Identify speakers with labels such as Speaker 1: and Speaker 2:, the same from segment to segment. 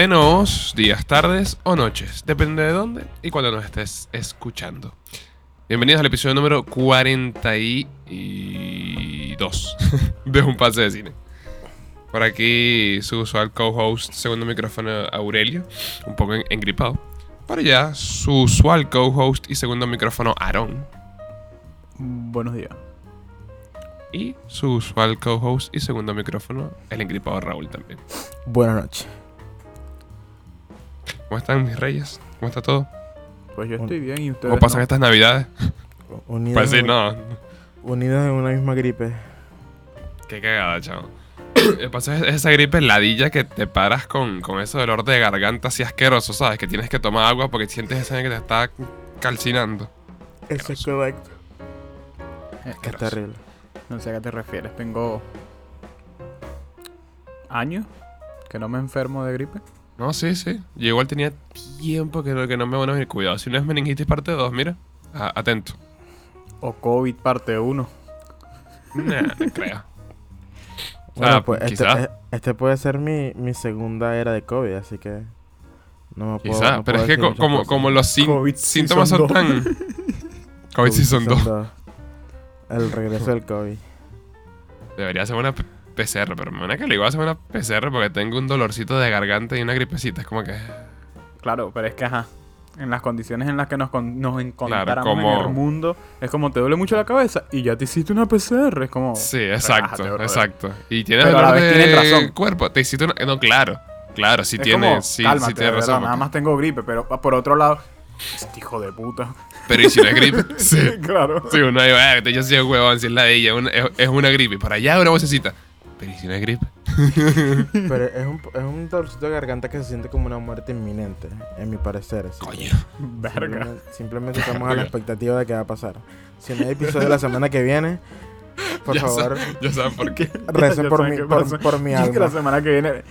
Speaker 1: Buenos días, tardes o noches, depende de dónde y cuando nos estés escuchando. Bienvenidos al episodio número 42 de Un Pase de Cine. Por aquí su usual co-host, segundo micrófono Aurelio, un poco en- engripado. Por allá su usual co-host y segundo micrófono Aaron.
Speaker 2: Buenos días.
Speaker 1: Y su usual co-host y segundo micrófono, el engripado Raúl también.
Speaker 3: Buenas noches.
Speaker 1: ¿Cómo están mis reyes? ¿Cómo está todo?
Speaker 2: Pues yo estoy bien y ustedes.
Speaker 1: ¿Cómo pasan
Speaker 2: no?
Speaker 1: estas navidades?
Speaker 3: Unidos,
Speaker 1: Pues sí,
Speaker 3: en,
Speaker 1: no.
Speaker 3: unidos en una misma gripe.
Speaker 1: Qué cagada, chavo. El paso es esa gripe ladilla que te paras con, con ese dolor de garganta así asqueroso, ¿sabes? Que tienes que tomar agua porque sientes esa que te está calcinando.
Speaker 3: Eso es correcto. Es
Speaker 1: Asqueroso.
Speaker 3: terrible.
Speaker 2: No sé a qué te refieres. Tengo. ¿Años? Que no me enfermo de gripe.
Speaker 1: No, sí, sí. Yo igual tenía tiempo que no, que no me van a venir. Cuidado, si no es meningitis parte 2, mira. A- atento.
Speaker 2: O COVID parte 1.
Speaker 1: Nah, no creo.
Speaker 3: Bueno,
Speaker 1: Ah,
Speaker 3: pues este, eh, este puede ser mi, mi segunda era de COVID, así que no me puedo.
Speaker 1: Quizá,
Speaker 3: no
Speaker 1: pero es que co- como, como los
Speaker 2: COVID
Speaker 1: síntomas son tan... COVID Season 2.
Speaker 3: dos. El regreso del COVID.
Speaker 1: Debería ser una PCR, pero me van que le iba a hacer una PCR porque tengo un dolorcito de garganta y una gripecita. Es como que...
Speaker 2: Claro, pero es que ajá. En las condiciones en las que nos, con- nos encontramos
Speaker 1: como-
Speaker 2: en el mundo, es como te duele mucho la cabeza y ya te hiciste una PCR. Es como.
Speaker 1: Sí, exacto,
Speaker 2: relájate,
Speaker 1: exacto. Y tienes
Speaker 2: Pero a la
Speaker 1: dolor
Speaker 2: vez
Speaker 1: de
Speaker 2: tienes razón.
Speaker 1: cuerpo. Te hiciste una... No, claro. Claro, sí
Speaker 2: es
Speaker 1: tiene,
Speaker 2: como,
Speaker 1: sí,
Speaker 2: cálmate,
Speaker 1: sí tiene
Speaker 2: de verdad,
Speaker 1: razón.
Speaker 2: Nada más tengo gripe, pero por otro lado. Este hijo de puta.
Speaker 1: Pero ¿y si no es gripe? sí.
Speaker 2: claro.
Speaker 1: Sí, uno ahí va, yo soy un huevón, si es la de ella, una- es, es una gripe. Para allá una vocecita. Pero ¿y si no es gripe?
Speaker 3: Pero es un, es un dolorcito de garganta que se siente como una muerte inminente, en mi parecer. así que
Speaker 1: Coño.
Speaker 2: Verga.
Speaker 3: Simplemente, simplemente estamos a la expectativa de qué va a pasar. Si no hay episodio la semana que viene, por
Speaker 1: Ya
Speaker 3: favor,
Speaker 1: Ya sabes por qué.
Speaker 3: recen
Speaker 2: Ya
Speaker 3: por, mi, por, por mi
Speaker 2: que la
Speaker 3: alma.
Speaker 2: semana que viene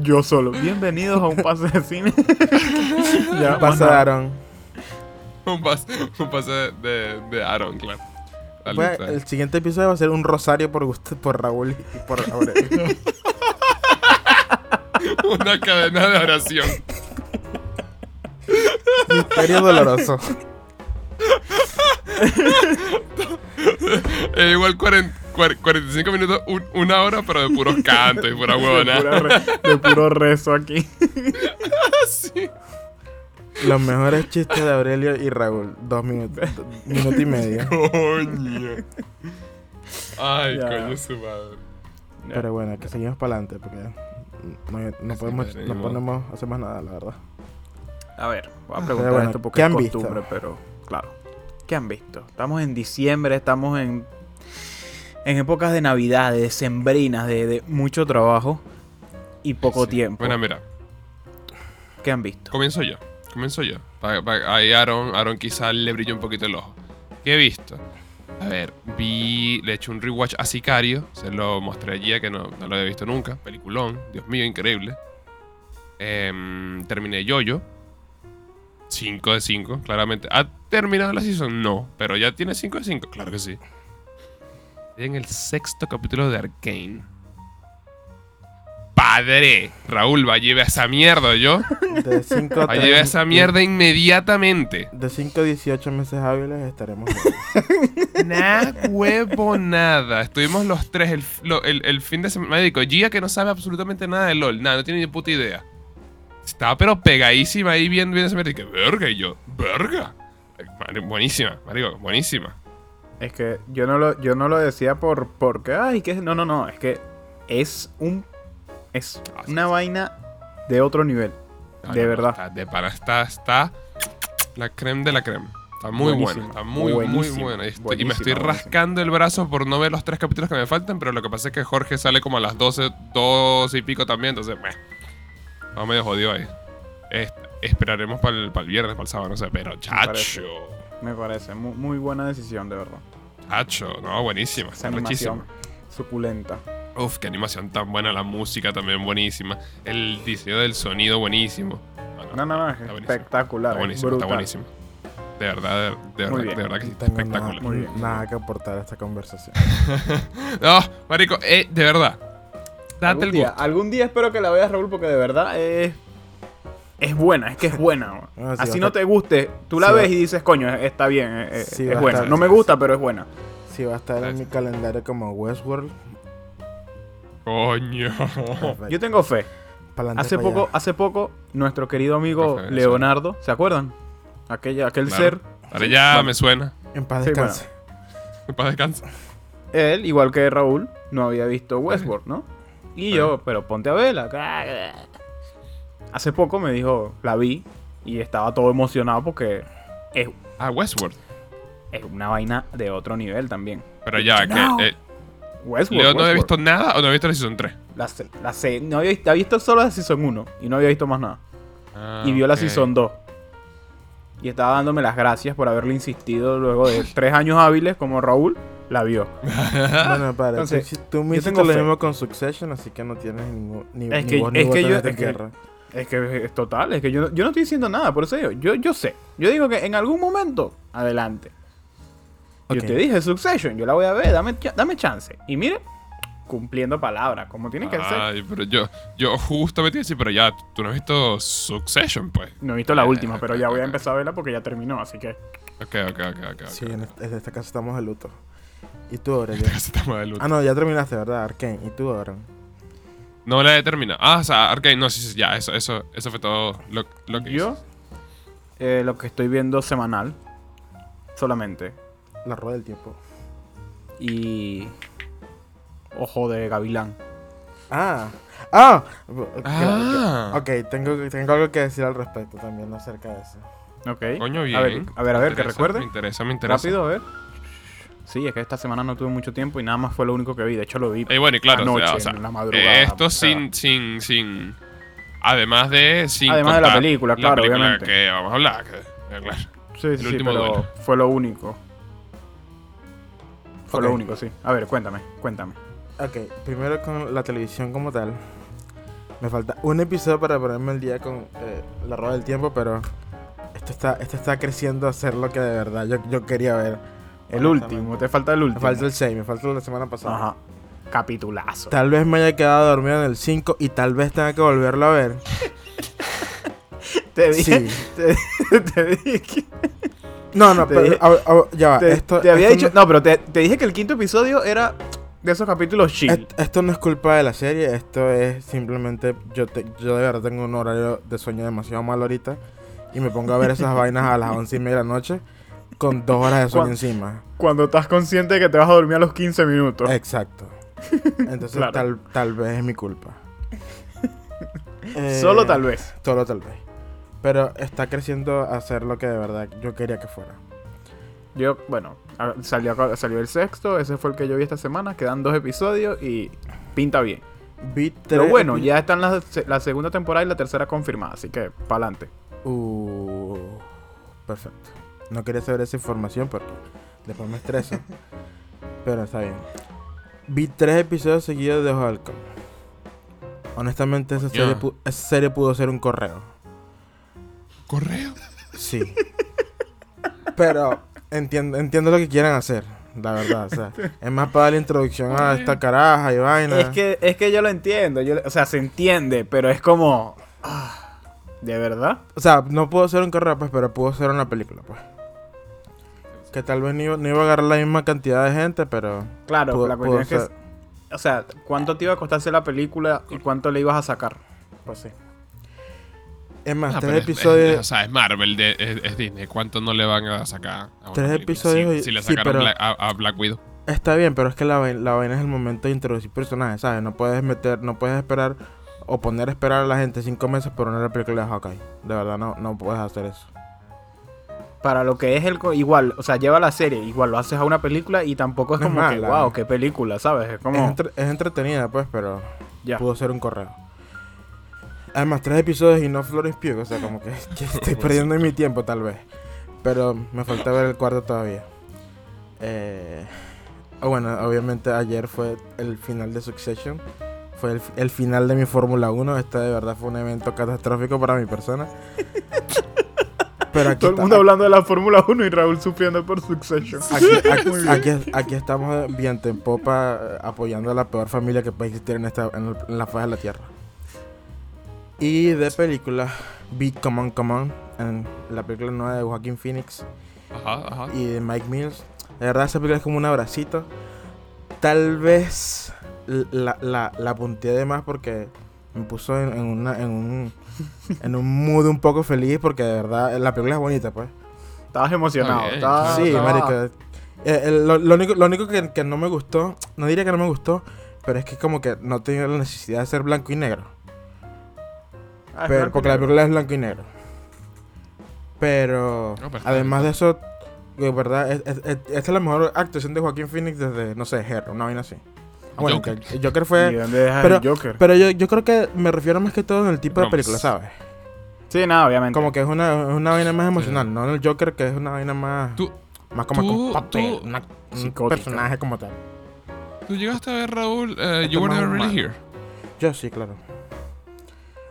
Speaker 2: yo solo. Bienvenidos a un pase de cine. ya.
Speaker 3: Pasaron.
Speaker 1: Un pase, un pase de, de, de Aaron, claro.
Speaker 3: El siguiente episodio va a ser un rosario por gusto, por Raúl y por Aurelio.
Speaker 1: Una cadena de oración.
Speaker 3: Misterio doloroso.
Speaker 1: Eh, igual 40 cuar- 45 minutos, un- una hora, pero de puros cantos y pura
Speaker 2: de,
Speaker 1: huevona.
Speaker 2: re- de puro rezo aquí.
Speaker 1: Sí.
Speaker 3: Los mejores chistes de Aurelio y Raúl. Dos minutos. minuto y medio.
Speaker 1: Coño. Ay,
Speaker 2: Ya.
Speaker 1: coño su madre.
Speaker 3: Pero bueno, que seguimos para adelante porque no, no podemos,
Speaker 1: madre,
Speaker 3: no
Speaker 1: ni modo.
Speaker 3: podemos hacer más nada, la verdad.
Speaker 2: A ver, voy a
Speaker 3: Pero
Speaker 2: preguntar
Speaker 3: bueno,
Speaker 2: esto porque
Speaker 3: ¿qué
Speaker 2: es
Speaker 3: han visto?
Speaker 2: costumbre, pero claro. ¿Qué han visto? Estamos en diciembre, estamos en en épocas de Navidad, de sembrinas, de, de mucho trabajo y poco
Speaker 1: Sí.
Speaker 2: tiempo.
Speaker 1: Bueno, mira,
Speaker 2: ¿Qué han visto?
Speaker 1: comienzo yo. Comienzo yo. Ahí Aaron, Aaron quizá le brilló un poquito el ojo. ¿Qué he visto? A ver, vi, le he hecho un rewatch a Sicario. Se lo mostré allí, que no, no lo había visto nunca. Peliculón. Dios mío, increíble. Em, terminé Yoyo. 5 de 5, claramente. ¿Ha terminado la season? No. Pero ya tiene 5 de 5. Claro que sí. En el sexto capítulo de Arkane. Padre. Raúl, va a llevar esa mierda, yo.
Speaker 3: De 5 a
Speaker 1: Va a llevar esa mierda inmediatamente.
Speaker 3: De 5 a 18 meses hábiles estaremos.
Speaker 1: Nada, huevo, nada. Estuvimos los tres el, lo- el- el fin de semana. Médico, Gia que no sabe absolutamente nada de LOL. Nada, no tiene ni puta idea. Estaba pero pegadísima ahí viendo, viendo esa mierda. Y que, verga, y yo, verga. Buenísima, marico, buenísima.
Speaker 2: Es que yo no lo, yo no lo decía por porque ay que no no no es que es un es
Speaker 1: Ah, sí,
Speaker 2: una
Speaker 1: sí.
Speaker 2: vaina de otro nivel
Speaker 1: No,
Speaker 2: de
Speaker 1: no,
Speaker 2: verdad
Speaker 1: está- de para está, está la creme de la creme. Está muy buena, está muy, muy buena. Y, me estoy rascando el brazo por no ver los tres capítulos que me faltan, pero lo que pasa es que Jorge sale como a las 12, 12 y pico también, entonces, meh. Vamos medio jodido ahí. Es- esperaremos para el, viernes, para el sábado, no sé, pero chacho.
Speaker 2: me parece muy, muy buena decisión de verdad
Speaker 1: Chacho, no, buenísima,
Speaker 2: esa
Speaker 1: está
Speaker 2: animación
Speaker 1: rechísima.
Speaker 2: suculenta
Speaker 1: Uf, qué animación tan buena, la música también buenísima, el diseño del sonido buenísimo.
Speaker 2: no no no es
Speaker 1: Está buenísimo.
Speaker 2: espectacular
Speaker 1: Está
Speaker 2: es
Speaker 1: buenísimo, está buenísimo. De verdad, de, verdad,
Speaker 2: bien.
Speaker 1: de verdad que sí, está
Speaker 3: tengo
Speaker 1: espectacular.
Speaker 3: nada,
Speaker 2: Muy bien.
Speaker 3: nada que aportar a esta conversación.
Speaker 1: No, marico, eh, de verdad. Date
Speaker 2: algún
Speaker 1: el
Speaker 2: día,
Speaker 1: gusto.
Speaker 2: algún día espero que la veas Raúl porque de verdad es es buena, es que es buena.
Speaker 3: Ah, sí,
Speaker 2: Así no te guste, tú la
Speaker 3: sí,
Speaker 2: ves
Speaker 3: va-
Speaker 2: y dices, coño, está bien, eh, es buena.
Speaker 3: estar-
Speaker 2: No me gusta, pero es buena.
Speaker 3: Sí, va a estar en mi calendario como Westworld.
Speaker 1: Coño.
Speaker 2: Yo tengo fe.
Speaker 3: Pa'lante,
Speaker 2: Hace poco,
Speaker 3: allá.
Speaker 2: hace poco, nuestro querido amigo. Leonardo, ¿se acuerdan? Aquella, aquel
Speaker 1: Claro.
Speaker 2: ser,
Speaker 1: Ahora ya
Speaker 2: Bueno.
Speaker 1: me suena.
Speaker 3: En paz
Speaker 2: Sí,
Speaker 3: descanse.
Speaker 1: Para descansa.
Speaker 2: él, igual que Raúl, no había visto Westworld, ¿no? Y yo, pero ponte a verla. Hace poco me dijo, la vi y estaba todo emocionado porque es,
Speaker 1: Ah, Westworld.
Speaker 2: es una vaina de otro nivel también.
Speaker 1: Pero ya,
Speaker 2: No.
Speaker 1: que. eh,
Speaker 2: Westworld.
Speaker 1: Leo no había visto nada o no había visto la Season 3.
Speaker 2: La, la se- no había, había visto solo la Season 1 y no había visto más nada.
Speaker 1: Ah,
Speaker 2: y vio la. Season 2. Y estaba dándome las gracias por haberle insistido luego de tres años hábiles como Raúl, la vio.
Speaker 3: Bueno, padre,
Speaker 2: Entonces,
Speaker 3: tú, tú me hiciste lo mismo con Succession, así que no tienes ningún, ni,
Speaker 2: Es que-
Speaker 3: ni
Speaker 2: es que yo-
Speaker 3: esta
Speaker 2: es que-. Es que es total, es que yo, yo no estoy diciendo nada, por eso digo, yo, yo sé. Yo digo que en algún momento, adelante. Yo
Speaker 3: Ok.
Speaker 2: te dije Succession, yo la voy a ver, dame, dame chance. Y mire, cumpliendo palabras, como tiene que ser.
Speaker 1: Ay, pero yo, yo justamente iba a decir, pero ya, tú no has visto Succession, pues.
Speaker 2: No he visto la
Speaker 1: Eh,
Speaker 2: última, pero ya voy a empezar a verla porque ya terminó, así que.
Speaker 1: Ok, ok, ok, ok.
Speaker 3: Sí, en, este- en esta casa estamos de luto. ¿Y tú, Aurelio?
Speaker 1: Casi estamos de luto.
Speaker 3: ah, no, ya terminaste, ¿verdad? Arkane. ¿Y tú, Oren?
Speaker 1: No la he terminado. Ah, o sea, Arkane, no, sí, sí, ya, eso, eso, eso fue todo lo, lo que
Speaker 2: Yo,
Speaker 1: hice.
Speaker 2: eh, lo que estoy viendo semanal, solamente.
Speaker 3: La rueda del tiempo.
Speaker 2: Y. Ojo de Gavilán.
Speaker 3: Ah, ah,
Speaker 1: Ah.
Speaker 3: Ok, tengo, tengo algo que decir al respecto también acerca de eso.
Speaker 2: Ok.
Speaker 1: Coño, bien.
Speaker 2: A ver, a ver, a ver, que recuerde.
Speaker 1: Me interesa, me interesa.
Speaker 2: Rápido, a ver. Sí, es que esta semana no tuve mucho tiempo y nada más fue lo único que vi. De hecho, lo vi.
Speaker 1: Y bueno, y claro, o sea,
Speaker 2: Anoche,
Speaker 1: o sea,
Speaker 2: en la madrugada,
Speaker 1: eh, esto
Speaker 2: o sea.
Speaker 1: sin, sin, sin. Además de. Sin
Speaker 2: Además de la película, claro,
Speaker 1: película
Speaker 2: obviamente.
Speaker 1: que vamos a hablar. que- eh, claro.
Speaker 2: Sí, sí, sí,
Speaker 1: último
Speaker 2: pero
Speaker 1: duelo.
Speaker 2: fue lo único. Fue
Speaker 3: Ok.
Speaker 2: lo único, sí. A ver, cuéntame, cuéntame.
Speaker 3: Ok, primero con la televisión como tal. Me falta un episodio para ponerme el día con eh, la rueda del tiempo, pero esto está, esto está creciendo a ser lo que de verdad yo, yo quería ver.
Speaker 2: El último, te falta el
Speaker 3: Me
Speaker 2: último.
Speaker 3: falta el 6, me falta la semana pasada.
Speaker 2: Ajá. Capitulazo.
Speaker 3: Tal vez me haya quedado dormido en el 5 y tal vez tenga que volverlo a ver.
Speaker 2: Te dije,
Speaker 3: Sí.
Speaker 2: te, te dije
Speaker 3: No, no, pero
Speaker 2: dije-
Speaker 3: a- a- ya va.
Speaker 2: te,
Speaker 3: esto,
Speaker 2: te había
Speaker 3: esto
Speaker 2: dicho, no, pero te, te dije que el quinto episodio era de esos capítulos chill.
Speaker 3: Est- Esto no es culpa de la serie, esto es simplemente yo te- yo de verdad tengo un horario de sueño demasiado mal ahorita y me pongo a ver esas vainas a las once y media de la noche con dos horas de sueño
Speaker 2: ¿Cuán-
Speaker 3: encima.
Speaker 2: Cuando estás consciente de que te vas a dormir a los 15 minutos.
Speaker 3: Exacto. Entonces
Speaker 2: Claro.
Speaker 3: tal, tal vez es mi culpa. Eh,
Speaker 2: Solo tal vez.
Speaker 3: Solo tal vez. Pero está creciendo a ser lo que de verdad yo quería que fuera.
Speaker 2: Yo, bueno, a- salió, salió el sexto, ese fue el que yo vi esta semana, quedan dos episodios y pinta bien.
Speaker 3: Vi
Speaker 2: Pero bueno, ya están la, la segunda temporada y la tercera confirmada, así que pa'lante.
Speaker 3: Uh, perfecto. No quería saber esa información porque después me estreso. pero está bien. Vi tres episodios seguidos de Ojo. Honestamente, esa serie, esa serie pudo ser un correo.
Speaker 1: ¿Correo?
Speaker 3: Sí. pero entiendo, entiendo lo que quieran hacer, la verdad. O sea, es más para darle introducción a esta caraja y vaina.
Speaker 2: Es que, es que yo lo entiendo, yo, o sea, se entiende, pero es como... ah, ¿De verdad?
Speaker 3: O sea, no pudo ser un correo, pues, pero pudo ser una película, pues. Que tal vez no iba, no iba a agarrar la misma cantidad de gente, pero...
Speaker 2: Claro,
Speaker 3: Pudo-
Speaker 2: la cuestión es que... O sea, ¿cuánto te iba a costarse la película y cuánto le ibas a sacar? Pues sí.
Speaker 3: Es más,
Speaker 1: Ah,
Speaker 3: tres episodios...
Speaker 1: es- o sea, es Marvel, de- es, es Disney. ¿Cuánto no le van a sacar a una
Speaker 3: Tres
Speaker 1: película?
Speaker 3: episodios
Speaker 1: Si,
Speaker 3: y-
Speaker 1: si le
Speaker 3: sí,
Speaker 1: sacaron
Speaker 3: pero-
Speaker 1: Black- a, a Black Widow.
Speaker 3: Está bien, pero es que la, vaina- la vaina es el momento de introducir personajes, ¿sabes? No puedes meter, no puedes esperar o poner a esperar a la gente cinco meses por una película de Hawkeye. De verdad, no, no puedes hacer eso.
Speaker 2: Para lo que es el... Igual, o sea, lleva la serie, igual lo haces a una película y tampoco es
Speaker 3: No es
Speaker 2: como que,
Speaker 3: mala.
Speaker 2: wow, qué película, ¿sabes? Es como...
Speaker 3: Es, entre- es entretenida, pues, pero
Speaker 2: ya.
Speaker 3: pudo ser un correo. Además, tres episodios y no Florence Pugh, o sea, como que, que estoy perdiendo mi tiempo, tal vez. Pero me falta ver el cuarto todavía. Eh, ah, bueno, obviamente ayer fue el final de Succession. Fue el, el final de mi Fórmula 1. Este de verdad fue un evento catastrófico para mi persona. Pero aquí,
Speaker 2: Todo el mundo hablando de la Fórmula 1 y Raúl sufriendo por Succession.
Speaker 3: aquí, aquí- aquí- aquí estamos viento en popa eh, apoyando a la peor familia que puede existir en, esta, en, el- en la faz de la tierra. Y de película, vi Come On, Come On, en la película nueva de Joaquin Phoenix
Speaker 1: Ajá, ajá.
Speaker 3: y de Mike Mills. De verdad, esa película es como un abracito. Tal vez la, la, la punteé de más porque me puso en, en una, en, un, en un mood un poco feliz porque de verdad la película es bonita, pues.
Speaker 2: Estabas emocionado.
Speaker 1: bien,
Speaker 2: estabas-
Speaker 3: sí,
Speaker 2: estabas-
Speaker 3: marico. Eh, el- lo, lo único, lo único que, que no me gustó, no diría que no me gustó, pero es que como que no tenía la necesidad de ser blanco y negro.
Speaker 2: Ah,
Speaker 3: Pero, porque la película es blanco y negro. Pero,
Speaker 1: No,
Speaker 3: además de eso, de verdad, es- es- es- esta es la mejor actuación de Joaquín Phoenix desde, no sé, Hero, una vaina así. Ah, bueno,
Speaker 1: Joker.
Speaker 3: que el Joker
Speaker 2: ¿Y
Speaker 3: fue...
Speaker 2: dónde
Speaker 3: pero-
Speaker 2: el Joker?
Speaker 3: Pero yo, yo creo que me refiero más que todo en el tipo de película, ¿sabes?
Speaker 2: Sí, nada, obviamente.
Speaker 3: Como que es una, es una vaina más emocional, no en el Joker, que es una vaina más...
Speaker 1: Tú,
Speaker 3: más como
Speaker 1: tú-
Speaker 3: con papel,
Speaker 1: tú-
Speaker 3: una- un
Speaker 2: Psicótica.
Speaker 3: personaje como tal.
Speaker 1: ¿Tú llegaste a ver, Raúl,
Speaker 3: Esto
Speaker 1: You Were Never Really. Here?
Speaker 3: Yo sí, claro.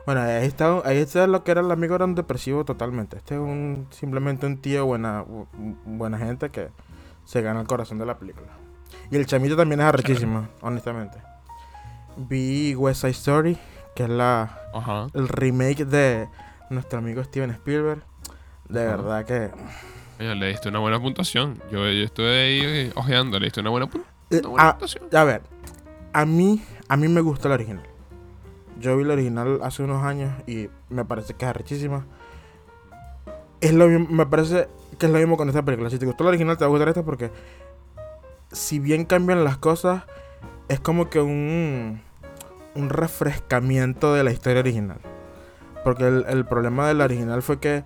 Speaker 3: Bueno, ahí está, ahí está lo que era el amigo, era un depresivo totalmente. Este es un simplemente un tío buena, bu- buena gente que se gana el corazón de la película. Y el chamito también es arrechísimo, honestamente. Vi West Side Story, que es la, el remake de nuestro amigo Steven Spielberg. De verdad que...
Speaker 1: Coño, le diste una buena puntuación. Yo, yo estuve ahí eh, ojeando, le diste una buena,
Speaker 3: eh,
Speaker 1: una buena
Speaker 3: ah,
Speaker 1: puntuación.
Speaker 3: A ver, a mí, a mí me gusta la original. Yo vi la original hace unos años y me parece que es arrechísima. Es lo mismo, me parece que es lo mismo con esta película. Si te gustó la original, te va a gustar esta porque si bien cambian las cosas, es como que un, un refrescamiento de la historia original. Porque el, el problema de la original fue que,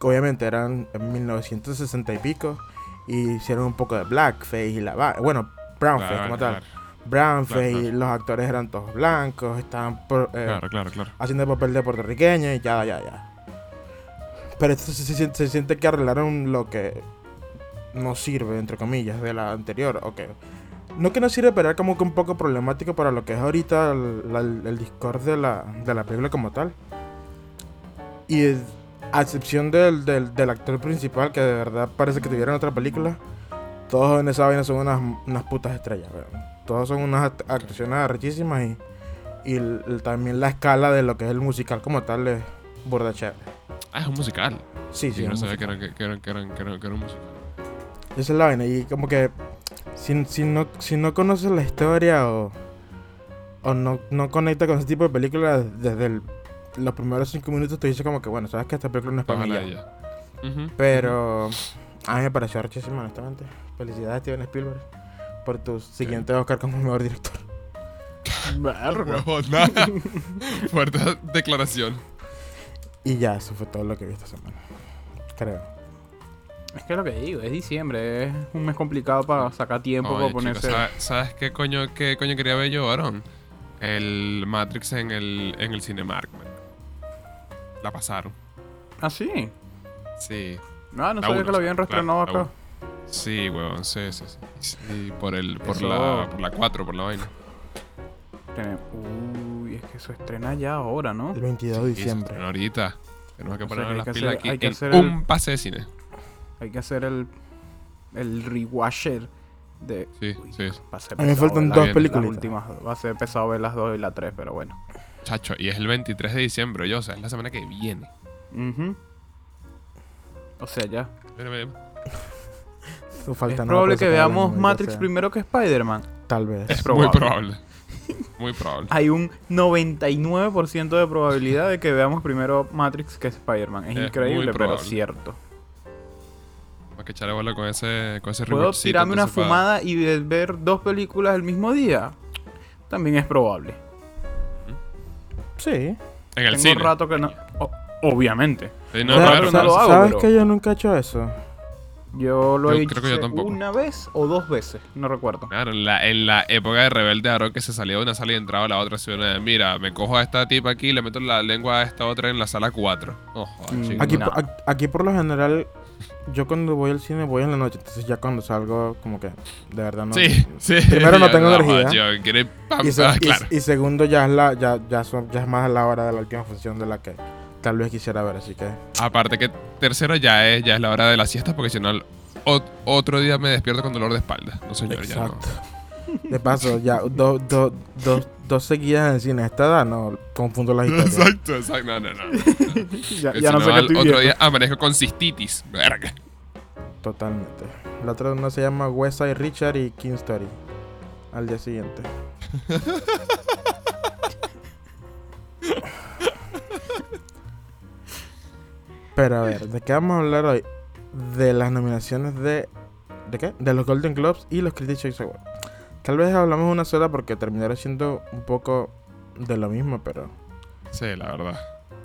Speaker 3: obviamente, eran en 1960 y pico y hicieron un poco de blackface y la bueno, brownface
Speaker 1: Claro,
Speaker 3: como tal.
Speaker 1: claro,
Speaker 3: Brownface,
Speaker 1: Claro, claro.
Speaker 3: los actores eran todos blancos, estaban por- eh,
Speaker 1: claro,
Speaker 3: haciendo el papel de puertorriqueño y ya, ya, ya. Pero esto se, se siente, se siente que arreglaron lo que no sirve, entre comillas, de la anterior. Ok. No que no sirve, pero era como que un poco problemático para lo que es ahorita el, la- el Discord de la, de la película como tal. Y a excepción del, del, del actor principal, que de verdad parece que tuvieron otra película, todos en esa vaina son unas, unas putas estrellas. weón. Todos son unas act- actuaciones arrechísimas y, y el- el- también la escala de lo que es el musical como tal es burda chévere.
Speaker 1: Ah, es un musical.
Speaker 3: Sí, sí.
Speaker 1: Sí, no sabía que era, que, era, que, era, que, era, que un musical.
Speaker 3: Esa es la vaina. Y como que si, si, no, si no conoces la historia o, o no, no conecta con ese tipo de películas, desde el- los primeros cinco minutos te dice como que, bueno, sabes que esta película no es para mí. Pero a mí me pareció archísimo, honestamente. Felicidades, Steven Spielberg, por tu siguiente Oscar como mejor director.
Speaker 1: Fuerte declaración.
Speaker 3: Y ya, eso fue todo lo que vi esta semana. Creo.
Speaker 2: Es que es lo que digo, es diciembre, es un mes complicado para sacar tiempo
Speaker 1: Oye,
Speaker 2: para
Speaker 1: chico,
Speaker 2: ponerse.
Speaker 1: ¿sabes, sabes qué, coño, qué coño quería ver yo, Aaron? El Matrix en el, en el Cinemark, man. La pasaron.
Speaker 2: Ah, sí.
Speaker 1: Sí.
Speaker 2: Ah, no
Speaker 1: La
Speaker 2: sabía
Speaker 1: uno,
Speaker 2: que lo habían
Speaker 1: claro,
Speaker 2: reestrenado acá.
Speaker 1: Sí, huevón, sí, sí, sí. Sí, por, el, por,
Speaker 2: Eso-
Speaker 1: la, por la 4, por la vaina.
Speaker 2: Uy, es que eso estrena ya ahora, ¿no?
Speaker 3: El 22 de
Speaker 1: Sí, se
Speaker 3: diciembre.
Speaker 1: estrena ahorita. Tenemos que
Speaker 2: O sea
Speaker 1: poner las
Speaker 2: que
Speaker 1: pilas
Speaker 2: hacer-
Speaker 1: aquí
Speaker 2: hay que
Speaker 1: en
Speaker 2: hacer
Speaker 1: un
Speaker 2: el-
Speaker 1: pase de cine.
Speaker 2: Hay que hacer el, el rewasher de...
Speaker 1: Sí,
Speaker 2: Uy,
Speaker 1: sí.
Speaker 2: Va a ser
Speaker 3: A mí me faltan dos
Speaker 2: las-
Speaker 3: películas.
Speaker 2: Las últimas, va a ser pesado ver las 2 y la 3, pero bueno.
Speaker 1: Chacho, y es el 23 de diciembre, yo, o sea, es la semana que viene.
Speaker 2: Ujú. O sea, ya.
Speaker 1: Mira, mira.
Speaker 2: Es
Speaker 3: falta
Speaker 2: probable
Speaker 3: para
Speaker 2: que veamos Matrix
Speaker 3: sea,
Speaker 2: primero que Spider-Man.
Speaker 3: Tal vez.
Speaker 2: Es
Speaker 1: Muy
Speaker 2: probable.
Speaker 1: probable. Muy probable.
Speaker 2: Hay un 99% de probabilidad de que veamos primero Matrix que Spider-Man. Es
Speaker 1: Es
Speaker 2: increíble, pero
Speaker 1: probable.
Speaker 2: cierto.
Speaker 1: Hay que echarle bola con ese, con ese
Speaker 2: ¿Puedo tirarme una
Speaker 1: para-
Speaker 2: fumada y ve- ver dos películas el mismo día? También es probable.
Speaker 3: Sí.
Speaker 1: En el
Speaker 2: Tengo
Speaker 1: cine.
Speaker 2: rato que no... o- obviamente.
Speaker 1: Sí, no,
Speaker 3: ¿Sabes-
Speaker 2: no
Speaker 3: sabes-
Speaker 2: lo hago,
Speaker 3: ¿Sabes
Speaker 2: pero-
Speaker 3: que yo nunca he hecho eso?
Speaker 2: Yo lo
Speaker 1: Yo
Speaker 2: he hecho
Speaker 1: creo que yo tampoco.
Speaker 2: una vez o dos veces, no recuerdo.
Speaker 1: Claro, en la, en la época de Rebelde Aaron que se salía de una sala y entraba a la otra ciudad. de, Mira, me cojo a esta tipa aquí y le meto la lengua a esta otra en la sala 4. Oh, joder,
Speaker 2: Mm.
Speaker 3: Aquí,
Speaker 2: No.
Speaker 3: por- aquí por lo general, yo cuando voy al cine voy en la noche. Entonces ya cuando salgo, como que de verdad no.
Speaker 1: Sí, sí.
Speaker 3: Primero no tengo energía.
Speaker 1: chico, quiere pam-
Speaker 3: Y, se-
Speaker 1: ah,
Speaker 3: y-
Speaker 1: claro.
Speaker 3: y segundo, ya es, la, ya, ya, son, ya es más la hora de la última función de la que tal vez quisiera ver. Así que
Speaker 1: Aparte que tercero ya es, ya es la hora de la siesta porque si no, ot- otro día me despierto con dolor de espalda. No, señor, ya no.
Speaker 3: Exacto. De paso, ya dos dos dos dos seguidas en cine. A esta edad no confundo las historias.
Speaker 1: Exacto, exacto. No, no, no.
Speaker 2: ya,
Speaker 1: Que
Speaker 2: ya
Speaker 1: si
Speaker 2: no sé qué estoy
Speaker 1: otro
Speaker 2: viendo.
Speaker 1: día amanezco con cistitis. Verga.
Speaker 3: Totalmente. La otra uno se llama West Side Richard y King Story. Al día siguiente. Pero a ver, ¿de qué vamos a hablar hoy? De las nominaciones de... ¿De qué? De los Golden Globes y los Critics' Choice Awards. Tal vez hablamos una sola porque terminará siendo un poco de lo mismo, pero
Speaker 1: Sí, la verdad.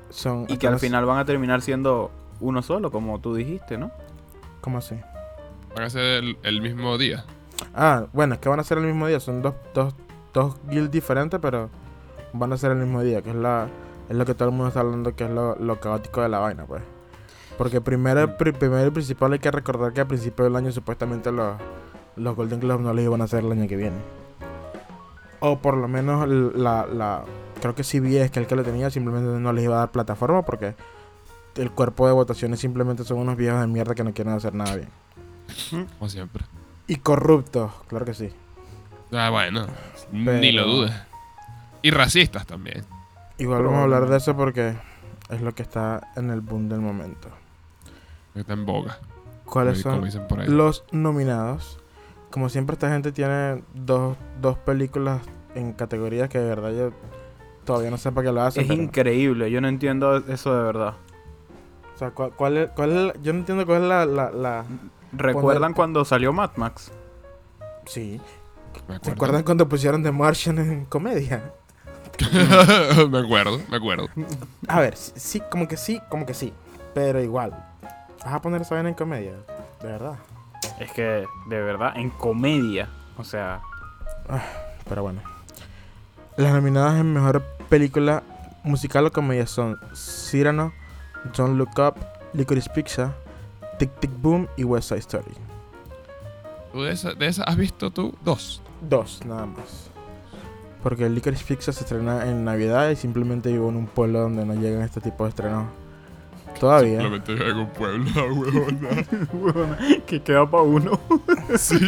Speaker 3: son...
Speaker 2: Y que al final van a terminar siendo uno solo, como tú dijiste, ¿no?
Speaker 3: ¿Cómo así?
Speaker 1: Van a ser el, el mismo día.
Speaker 3: Ah, bueno, es que van a ser el mismo día. Son dos, dos, dos guilds diferentes, pero van a ser el mismo día, que es la es lo que todo el mundo está hablando, que es lo, lo caótico de la vaina, pues. Porque primero, pri- primero y principal hay que recordar que al principio del año supuestamente los, los Golden Globes no los iban a hacer el año que viene. O por lo menos la, la creo que CBS, que el que lo tenía, simplemente no les iba a dar plataforma porque el cuerpo de votaciones simplemente son unos viejos de mierda que no quieren hacer nada bien.
Speaker 1: Como siempre.
Speaker 3: Y corruptos, claro que sí.
Speaker 1: Ah, bueno. Ni lo dudes. Y racistas también.
Speaker 3: Igual vamos a hablar de eso porque es lo que está en el boom del momento.
Speaker 1: Que está en boga.
Speaker 3: ¿Cuáles
Speaker 1: como
Speaker 3: son
Speaker 1: dicen por ahí.
Speaker 3: los nominados? Como siempre esta gente tiene dos, dos películas en categorías que de verdad yo todavía no sé para qué lo hacen.
Speaker 2: Es
Speaker 3: pero-
Speaker 2: increíble, yo no entiendo eso de verdad.
Speaker 3: o sea, ¿cuál, cuál es, cuál es la- yo no entiendo cuál es la... la, la-
Speaker 2: ¿Recuerdan
Speaker 3: Poner-
Speaker 2: cuando salió Mad Max?
Speaker 3: Sí. ¿Se acuerdan cuando pusieron The Martian en comedia?
Speaker 1: me acuerdo, me acuerdo.
Speaker 3: A ver, sí, como que sí, como que sí. Pero igual. ¿Vas a poner esa vaina en comedia? De verdad.
Speaker 2: Es que, de verdad, en comedia. O sea,
Speaker 3: Pero bueno. Las nominadas en mejor película musical o comedia son Cyrano, Don't Look Up, Licorice Pizza, Tic Tic Boom y West Side Story.
Speaker 1: ¿Tú de esas de esa has visto tú dos?
Speaker 3: Dos, nada más. Porque Licorice Pizza se estrena en Navidad y simplemente vivo en un pueblo donde no llegan este tipo de estrenos. Todavía.
Speaker 1: Simplemente vive en un pueblo, huevona.
Speaker 2: huevona, que queda para uno.
Speaker 1: Sí.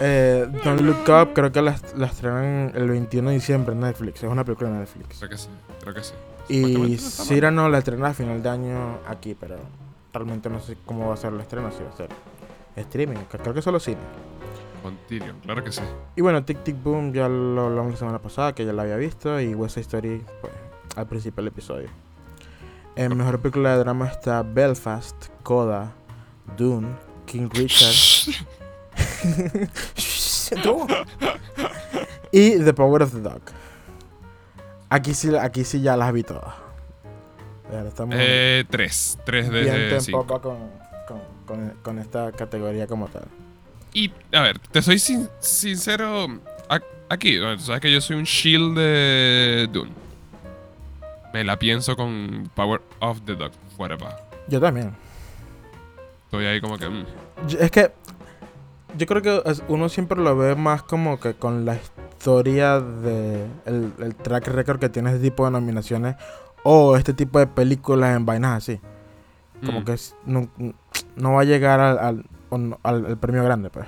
Speaker 3: Eh, Don't Look Up creo que la, la estrenan el 21 de diciembre en Netflix. Es una película de Netflix.
Speaker 1: Creo que sí, creo que sí.
Speaker 3: Y. Cyrano la estrena a final de año aquí, pero realmente no sé cómo va a ser el estreno, si va a ser streaming, creo que solo cine.
Speaker 1: Con Tyrion, claro que sí.
Speaker 3: Y bueno, Tic Tic Boom ya lo hablamos la semana pasada, que ya la había visto, y West Side Story pues, al principio del episodio. En mejor película de drama está Belfast, Coda, Dune, King Richard y The Power of the Dog. Aquí sí, aquí sí ya las vi todas. Estamos
Speaker 1: Eh, tres. Tres
Speaker 3: bien
Speaker 1: de
Speaker 3: en
Speaker 1: cinco.
Speaker 3: popa con, con, con, con esta categoría como tal.
Speaker 1: Y, a ver, te soy sin- sincero. Aquí, sabes que yo soy un shield de Dune. Me la pienso con Power of the Dog. Fuera pa.
Speaker 3: Yo también.
Speaker 1: Estoy ahí como que. mm.
Speaker 3: Es que yo creo que uno siempre lo ve más como que con la historia de el, el track record que tiene este tipo de nominaciones o este tipo de películas en vainas así. Como
Speaker 1: Mm.
Speaker 3: que es- no, no va a llegar al, al, al- al premio grande, pues.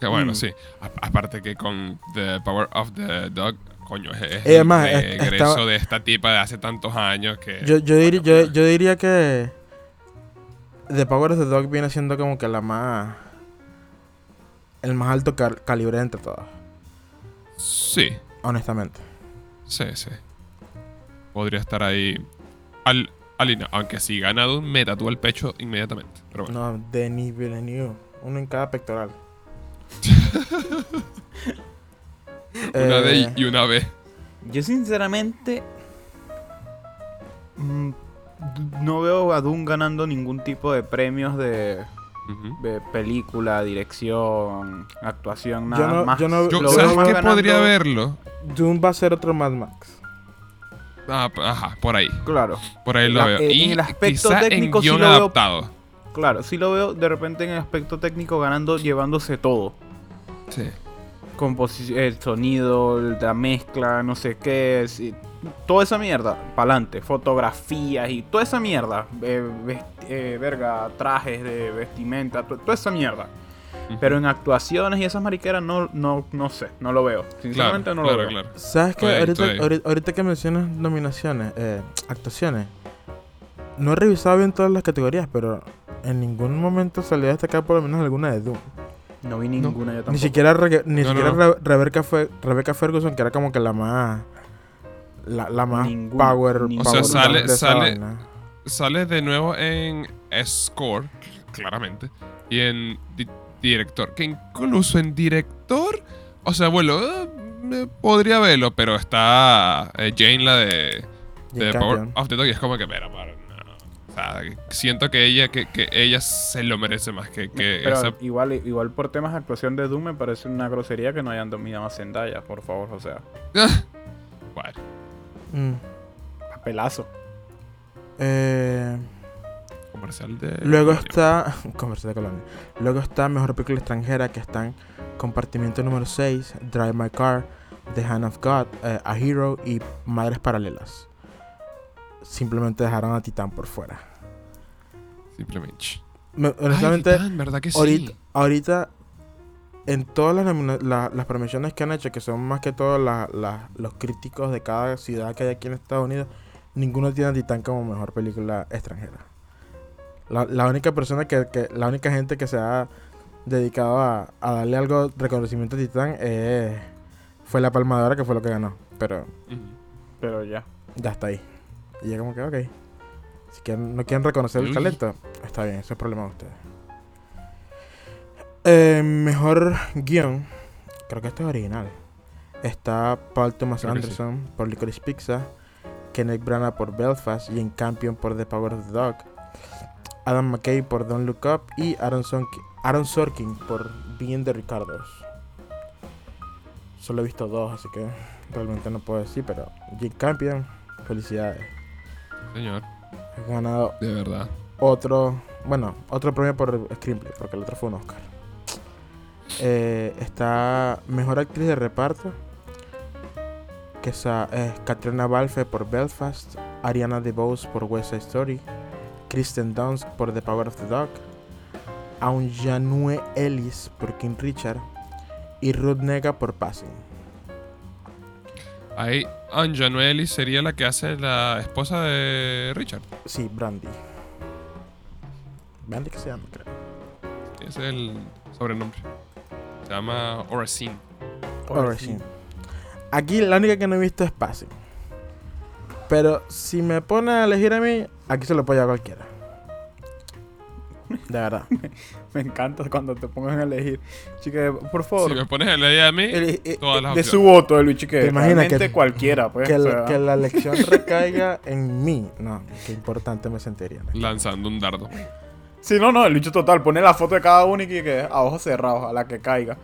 Speaker 1: Que bueno,
Speaker 2: Mm.
Speaker 1: sí. A- aparte que con The Power of the Dog, coño, es,
Speaker 3: Y además,
Speaker 1: el
Speaker 3: es-
Speaker 1: regreso
Speaker 3: estaba-
Speaker 1: de esta tipa de hace tantos años que.
Speaker 3: Yo, yo, diri- yo, yo diría que The Power of the Dog viene siendo como que la más... El más alto cal- calibre entre todas,
Speaker 1: Sí,
Speaker 3: honestamente.
Speaker 1: sí, sí. Podría estar ahí. Al, al- aunque si gana Dune, me tatúa el pecho inmediatamente. Pero bueno.
Speaker 3: No, Denis Villeneuve. Uno en cada pectoral.
Speaker 1: Una D
Speaker 3: Eh,
Speaker 1: y una B.
Speaker 2: Yo sinceramente mm, no veo a Doom ganando ningún tipo de premios de, película, dirección, actuación,
Speaker 3: Yo
Speaker 2: nada
Speaker 3: no-
Speaker 2: más.
Speaker 3: yo no-
Speaker 1: Yo,
Speaker 3: Lo
Speaker 1: ¿Sabes
Speaker 3: veo más
Speaker 1: qué
Speaker 2: ganando-
Speaker 1: podría verlo?
Speaker 3: Dune va a ser otro Mad Max.
Speaker 1: Ah, ajá, por ahí.
Speaker 2: Claro,
Speaker 1: Por ahí lo
Speaker 2: La-
Speaker 1: veo.
Speaker 2: eh,
Speaker 1: y
Speaker 2: en el aspecto
Speaker 1: quizá
Speaker 2: técnico
Speaker 1: en
Speaker 2: sí
Speaker 1: guion
Speaker 2: lo veo-
Speaker 1: adaptado.
Speaker 2: claro, sí lo veo de repente en el aspecto técnico ganando, llevándose todo.
Speaker 1: Sí.
Speaker 2: El sonido, la mezcla, no sé qué, sí, toda esa mierda, pa'lante, fotografías y toda esa mierda, eh, eh, verga, trajes de vestimenta, to- toda esa mierda. Pero en actuaciones y esas mariqueras no, no, no sé, no lo veo. Sinceramente
Speaker 1: claro,
Speaker 2: no lo
Speaker 1: claro,
Speaker 2: veo.
Speaker 1: claro.
Speaker 3: ¿Sabes qué? Ahorita que mencionas nominaciones, eh, actuaciones, no he revisado bien todas las categorías, pero en ningún momento salió a destacar por lo menos alguna de Doom.
Speaker 2: No vi ninguna yo tampoco.
Speaker 3: Ni siquiera, Re- ni
Speaker 1: No,
Speaker 3: siquiera
Speaker 1: no.
Speaker 3: Re- Rebecca, fue, Rebecca Ferguson, que era como que la más. La, la más power, power
Speaker 1: O sea, sale- sale-. Sale de nuevo en Score, claramente. Y en di- Director. Que incluso en Director. O sea, bueno, eh, me podría verlo, pero está eh, Jane, la de, de Power of the Dog. Y es como que, pero, pero, siento que ella, que, que ella se lo merece más que, que
Speaker 2: Pero
Speaker 1: esa.
Speaker 2: igual, igual por temas de actuación de Doom me parece una grosería que no hayan dominado a Zendaya, por favor, o sea,
Speaker 1: Bueno,
Speaker 3: Mm.
Speaker 2: papelazo.
Speaker 3: Eh,
Speaker 1: comercial de.
Speaker 3: luego está. Comercial de Colonia. Luego está Mejor Película Extranjera, que están Compartimiento número 6, Drive My Car, The Hand of God, eh, A Hero y Madres Paralelas. Simplemente dejaron a Titán por fuera.
Speaker 1: Simplemente.
Speaker 3: Me-
Speaker 1: Ay,
Speaker 3: honestamente,
Speaker 1: Titán, ¿verdad que sí?
Speaker 3: ahorita, ahorita, en todas las, la- las premiaciones que han hecho, que son más que todo la- la- los críticos de cada ciudad que hay aquí en Estados Unidos, ninguno tiene a Titán como mejor película extranjera. La, la única persona que, que- la única gente que se ha dedicado a, a darle algo de reconocimiento a Titán eh, fue la palmadora que fue lo que ganó. Pero.
Speaker 2: Pero ya.
Speaker 3: ya está ahí. Y ya como que, ok. Si quieren- no quieren reconocer el
Speaker 1: Uy.
Speaker 3: talento, está bien, eso es problema de ustedes. Eh, mejor guion, creo que este es original. Está Paul Thomas
Speaker 1: Creo que sí.
Speaker 3: Anderson por Licorice Pizza, Kenneth Branagh por Belfast, Jane Campion por The Power of the Dog, Adam McKay por Don't Look Up y Aaron, Sonki- Aaron Sorkin por Being the Ricardos. Solo he visto dos, así que realmente no puedo decir, pero Jane Campion, felicidades.
Speaker 1: Señor,
Speaker 3: Has ganado
Speaker 1: de verdad.
Speaker 3: otro, bueno, otro premio por screenplay, porque el otro fue un Oscar. Eh, está mejor actriz de reparto, que es, Katrina Balfe por Belfast, Ariana DeBose por West Side Story, Kristen Dunst por The Power of the Dog, Aunjanue Ellis por King Richard y Ruth Nega por Passing.
Speaker 1: Ahí, Anja Noeli sería la que hace la esposa de Richard.
Speaker 3: Sí, Brandy. Brandy que se llama, creo.
Speaker 1: Ese es el sobrenombre. Se llama Oracine.
Speaker 3: Sí. Aquí la única que no he visto es Passing. Pero si me pone a elegir a mí, aquí se lo puede llevar cualquiera. De verdad.
Speaker 2: Me encanta cuando te pongan a elegir. Chique, por favor.
Speaker 1: Si me pones a leer a mí,
Speaker 2: el- eh,
Speaker 1: todas las
Speaker 2: de
Speaker 1: opciones.
Speaker 2: su voto, el bicho que
Speaker 3: ¿Te imaginas
Speaker 2: realmente
Speaker 3: que-
Speaker 2: cualquiera, pues.
Speaker 3: que,
Speaker 2: o
Speaker 3: la,
Speaker 2: sea,
Speaker 3: que la elección recaiga en mí. No, qué importante me sentiría. ¿no?
Speaker 1: lanzando un dardo.
Speaker 2: Sí, no, no, el bicho total. Pone la foto de cada uno y que, a ojos cerrados, a la que caiga.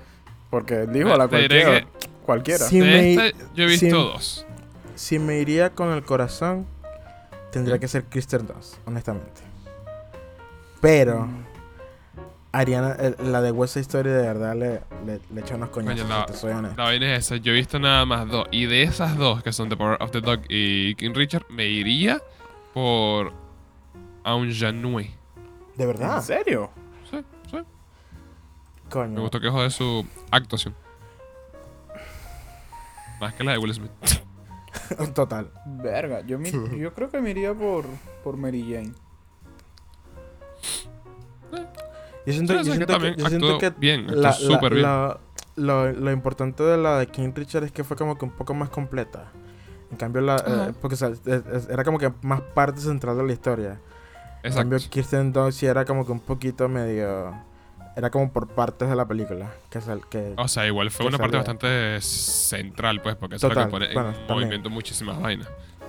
Speaker 2: Porque dijo a la cualquiera. Cualquiera.
Speaker 3: Si
Speaker 1: de
Speaker 3: me-
Speaker 1: esta, yo he visto
Speaker 3: si-
Speaker 1: dos.
Speaker 3: Si me iría con el corazón, tendría que ser Kristen Dunst, honestamente. Pero
Speaker 2: Mm.
Speaker 3: Ariana, eh, la de West Side Story de verdad le, le, le echa unos coñazos,
Speaker 1: Coño, la-
Speaker 3: si te soy honesto.
Speaker 1: La vaina es esa. Yo he visto nada más dos. Y de esas dos, que son The Power of the Dog y King Richard, me iría por Aunjanue.
Speaker 3: ¿De verdad?
Speaker 2: ¿En serio?
Speaker 1: Sí, sí. Me
Speaker 3: Coño.
Speaker 1: gustó que jode su actuación. Más que la de Will Smith.
Speaker 3: Total.
Speaker 2: Verga, yo, mi- yo creo que me iría por, por Mary Jane.
Speaker 3: Yo siento,
Speaker 1: Sí,
Speaker 3: yo
Speaker 1: sí, que
Speaker 3: siento que,
Speaker 1: también
Speaker 3: yo siento que
Speaker 1: bien, actuó
Speaker 3: la-
Speaker 1: súper
Speaker 3: la-
Speaker 1: bien.
Speaker 3: la- lo, lo importante de la de King Richard es que fue como que un poco más completa. En cambio, la, eh, porque o sea, era como que más parte central de la historia. En
Speaker 1: Exacto.
Speaker 3: cambio, Kirsten Dunst era como que un poquito medio... Era como por partes de la película. Que, sal- que,
Speaker 1: O sea, igual fue una parte bastante central, pues, porque eso es lo que pone
Speaker 3: bueno,
Speaker 1: en movimiento muchísimas vainas.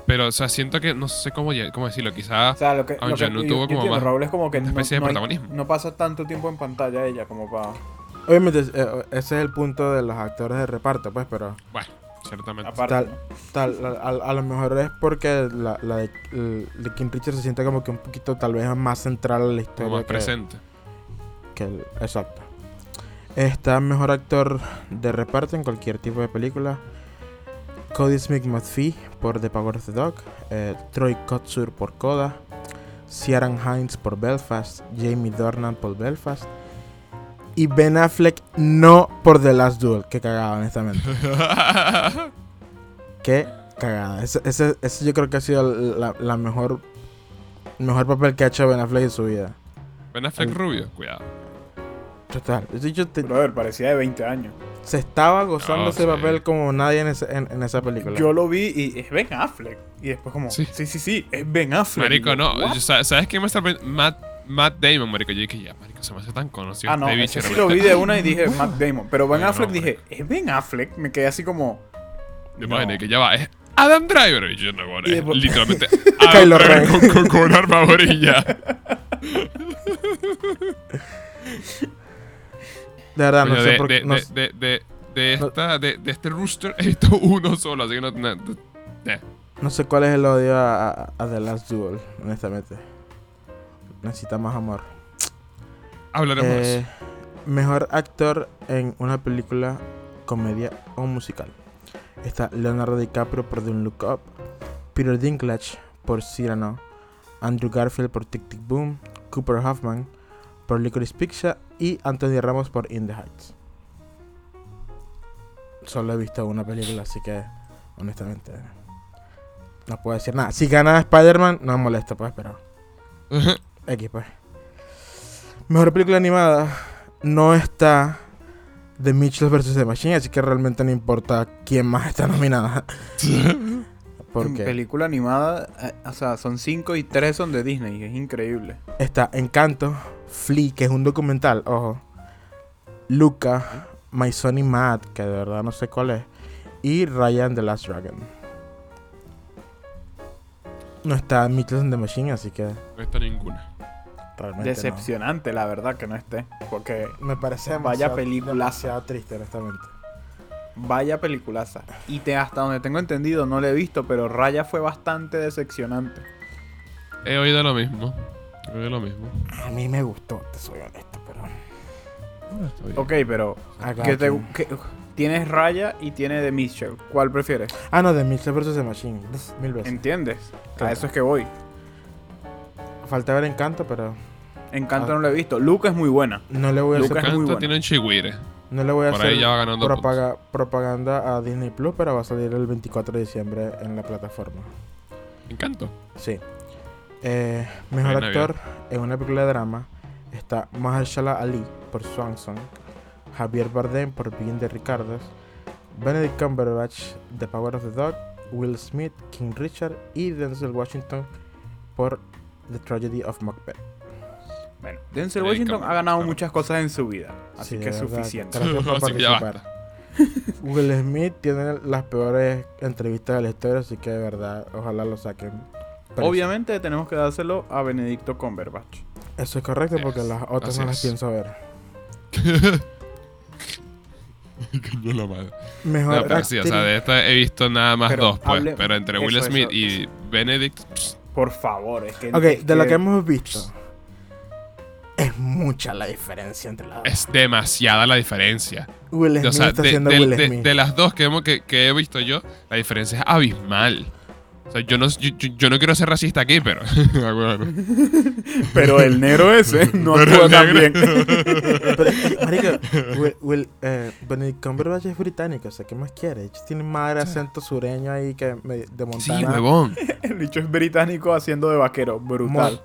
Speaker 1: Pero, o sea, siento que no sé cómo, cómo decirlo. Quizá
Speaker 2: O sea, lo que, lo
Speaker 1: Aunque
Speaker 2: que
Speaker 1: no
Speaker 2: yo-
Speaker 1: tuvo
Speaker 2: yo
Speaker 1: como
Speaker 2: entiendo,
Speaker 1: más
Speaker 2: Raúl es como que
Speaker 1: una
Speaker 2: no,
Speaker 1: especie de
Speaker 2: no hay-
Speaker 1: protagonismo.
Speaker 2: no pasa tanto tiempo en pantalla ella como para...
Speaker 3: Obviamente, eh, ese es el punto de los actores de reparto, pues, pero...
Speaker 1: Bueno, ciertamente.
Speaker 2: Aparte,
Speaker 3: Tal-
Speaker 2: ¿no?
Speaker 3: Tal, a, a- a lo mejor es porque la, la de, el- de King Richard se siente como que un poquito tal vez más central en la historia.
Speaker 1: Como más
Speaker 3: que-
Speaker 1: presente.
Speaker 3: que el- exacto. Está mejor actor de reparto en cualquier tipo de película. Cody Smith McPhee por The Power of the Dog. eh, Troy Kotsur por Coda. Ciaran Hines por Belfast. Jamie Dornan por Belfast. Y Ben Affleck no por The Last Duel. Qué cagada, honestamente. Qué cagada. Ese, ese, ese yo creo que ha sido la, la mejor, mejor papel que ha hecho Ben Affleck en su vida.
Speaker 1: Ben Affleck rubio, cuidado.
Speaker 3: Total. Ese dicho te-
Speaker 2: Brother, parecía de 20 años.
Speaker 3: Se estaba gozando
Speaker 1: No,
Speaker 3: ese
Speaker 1: sí.
Speaker 3: papel como nadie en, ese- en- en esa película.
Speaker 2: Yo lo vi y es Ben Affleck. Y después como,
Speaker 1: Sí.
Speaker 2: sí, sí, sí, es Ben Affleck.
Speaker 1: Marico,
Speaker 2: yo,
Speaker 1: no.
Speaker 2: "What?".
Speaker 1: yo- ¿Sabes sabes qué me está Matt, Matt Damon, marico. Yo dije, ya, marico, se me hace tan conocido
Speaker 2: Ah, no, ese sí lo vi de una y dije Matt Damon. Pero Ben
Speaker 1: no,
Speaker 2: Affleck dije, ¿es Ben Affleck? Me quedé así como.
Speaker 1: Me imaginé que ya va. Es Adam Driver. Y yo no, bueno,
Speaker 2: Y
Speaker 1: es
Speaker 2: después-
Speaker 1: literalmente
Speaker 3: Kylo
Speaker 1: Adam Driver
Speaker 3: Ren.
Speaker 1: con, con, con arma amarilla.
Speaker 3: De verdad, no
Speaker 1: Coño,
Speaker 3: sé
Speaker 1: de,
Speaker 3: por qué.
Speaker 1: de,
Speaker 3: no
Speaker 1: de,
Speaker 3: sé-
Speaker 1: de,
Speaker 3: No.
Speaker 1: esta, de, este rooster he visto uno solo, así que no. no-.
Speaker 3: No sé cuál es el odio a, a- a The Last Duel, honestamente. Necesita más amor.
Speaker 1: Hablaremos
Speaker 3: Eh, mejor actor en una película, comedia o musical. Está Leonardo DiCaprio por Don't Look Up, Peter Dinklage por Cyrano, Andrew Garfield por Tic Tic Boom, Cooper Hoffman por Licorice Picture y Anthony Ramos por In the Heights. Solo he visto una película, así que honestamente no puedo decir nada. Si gana Spider-Man, no me molesta, pues, pero X, pues. Mejor película animada no está The Mitchells vs. The Machine, así que realmente no importa quién más está nominada. Porque
Speaker 2: película animada, eh, o sea, son 5 y 3 son de Disney. Es increíble.
Speaker 3: está Encanto, Flea, que es un documental, ojo. Luca, My Sonny Matt, que de verdad no sé cuál es. Y Ryan the Last Dragon. No está Mitchells and the Machine, así que
Speaker 1: No está ninguna.
Speaker 3: realmente no.
Speaker 2: Decepcionante, la verdad, que no esté. Porque
Speaker 3: Me parece
Speaker 2: Vaya peliculaza.
Speaker 3: triste, honestamente.
Speaker 2: vaya peliculaza. Y te, hasta donde tengo entendido, no lo he visto, pero Raya fue bastante decepcionante.
Speaker 1: He oído lo mismo. He oído lo mismo.
Speaker 3: A mí me gustó, te soy honesto, pero.
Speaker 1: Ah, está bien.
Speaker 2: Ok, pero
Speaker 3: Acá,
Speaker 2: ¿qué te- qué- tienes Raya y tienes de Mitchell. ¿Cuál prefieres?
Speaker 3: Ah, no, de Mitchell vs. The Machine. Mil veces.
Speaker 2: ¿Entiendes?
Speaker 3: Claro.
Speaker 2: A eso es que voy.
Speaker 3: Falta ver Encanto, pero
Speaker 2: Encanto
Speaker 3: Ah.
Speaker 2: no lo he visto. Luca es muy buena.
Speaker 3: no le voy a
Speaker 2: Lucas
Speaker 3: hacer,
Speaker 2: es muy
Speaker 1: Canto
Speaker 2: buena.
Speaker 1: tiene un chihuire.
Speaker 3: no le voy a
Speaker 1: Por
Speaker 3: hacer
Speaker 1: ahí ya va ganando puntos.
Speaker 3: propaga- propaganda a Disney Plus, pero va a salir el 24 de diciembre en la plataforma.
Speaker 1: Encanto.
Speaker 3: Sí. Eh, mejor actor en una película de drama está Mahershala Ali por Swanson, Javier Bardem por Being the Ricardos, Benedict Cumberbatch The Power of the Dog, Will Smith King Richard y Denzel Washington por The Tragedy of Macbeth.
Speaker 2: Bueno, Denzel Washington ha ganado muchas cosas en su vida. Así
Speaker 3: Sí,
Speaker 2: que
Speaker 3: de
Speaker 2: es suficiente.
Speaker 3: Will Smith tiene las peores entrevistas de la historia, así que de verdad, ojalá lo saquen. Pero
Speaker 2: Obviamente tenemos que dárselo a Benedicto Cumberbatch.
Speaker 3: Eso es correcto porque las otras
Speaker 1: así
Speaker 3: no las
Speaker 1: es.
Speaker 3: pienso ver.
Speaker 1: Coño la madre.
Speaker 3: Mejor
Speaker 1: No, pero sí, o sea, de esta he visto nada más
Speaker 2: Pero
Speaker 1: dos, pues.
Speaker 2: hable-
Speaker 1: Pero entre Will
Speaker 2: eso,
Speaker 1: Smith
Speaker 2: eso.
Speaker 1: y Benedict, pss,
Speaker 2: Por favor, es que.
Speaker 3: Ok,
Speaker 2: es
Speaker 3: de lo
Speaker 2: que-
Speaker 3: que hemos visto, es mucha la diferencia entre las dos.
Speaker 1: es demasiada la diferencia.
Speaker 3: Will Smith
Speaker 1: O sea,
Speaker 3: está
Speaker 1: de,
Speaker 3: haciendo
Speaker 1: de-
Speaker 3: Will
Speaker 1: de-
Speaker 3: Smith.
Speaker 1: de las dos que, hemos, que, que he visto yo, la diferencia es abismal. O sea, yo no, yo, no quiero ser racista aquí, pero.
Speaker 2: Pero el negro ese no actúa tan bien.
Speaker 3: Pero, marico, Will, Will, eh, Benedict Cumberbatch es británico, o sea, ¿qué más quiere? Ellos tienen madre acento sureño ahí que de
Speaker 1: Sí,
Speaker 3: Montana.
Speaker 1: huevón.
Speaker 2: El bicho es británico haciendo de vaquero. Brutal.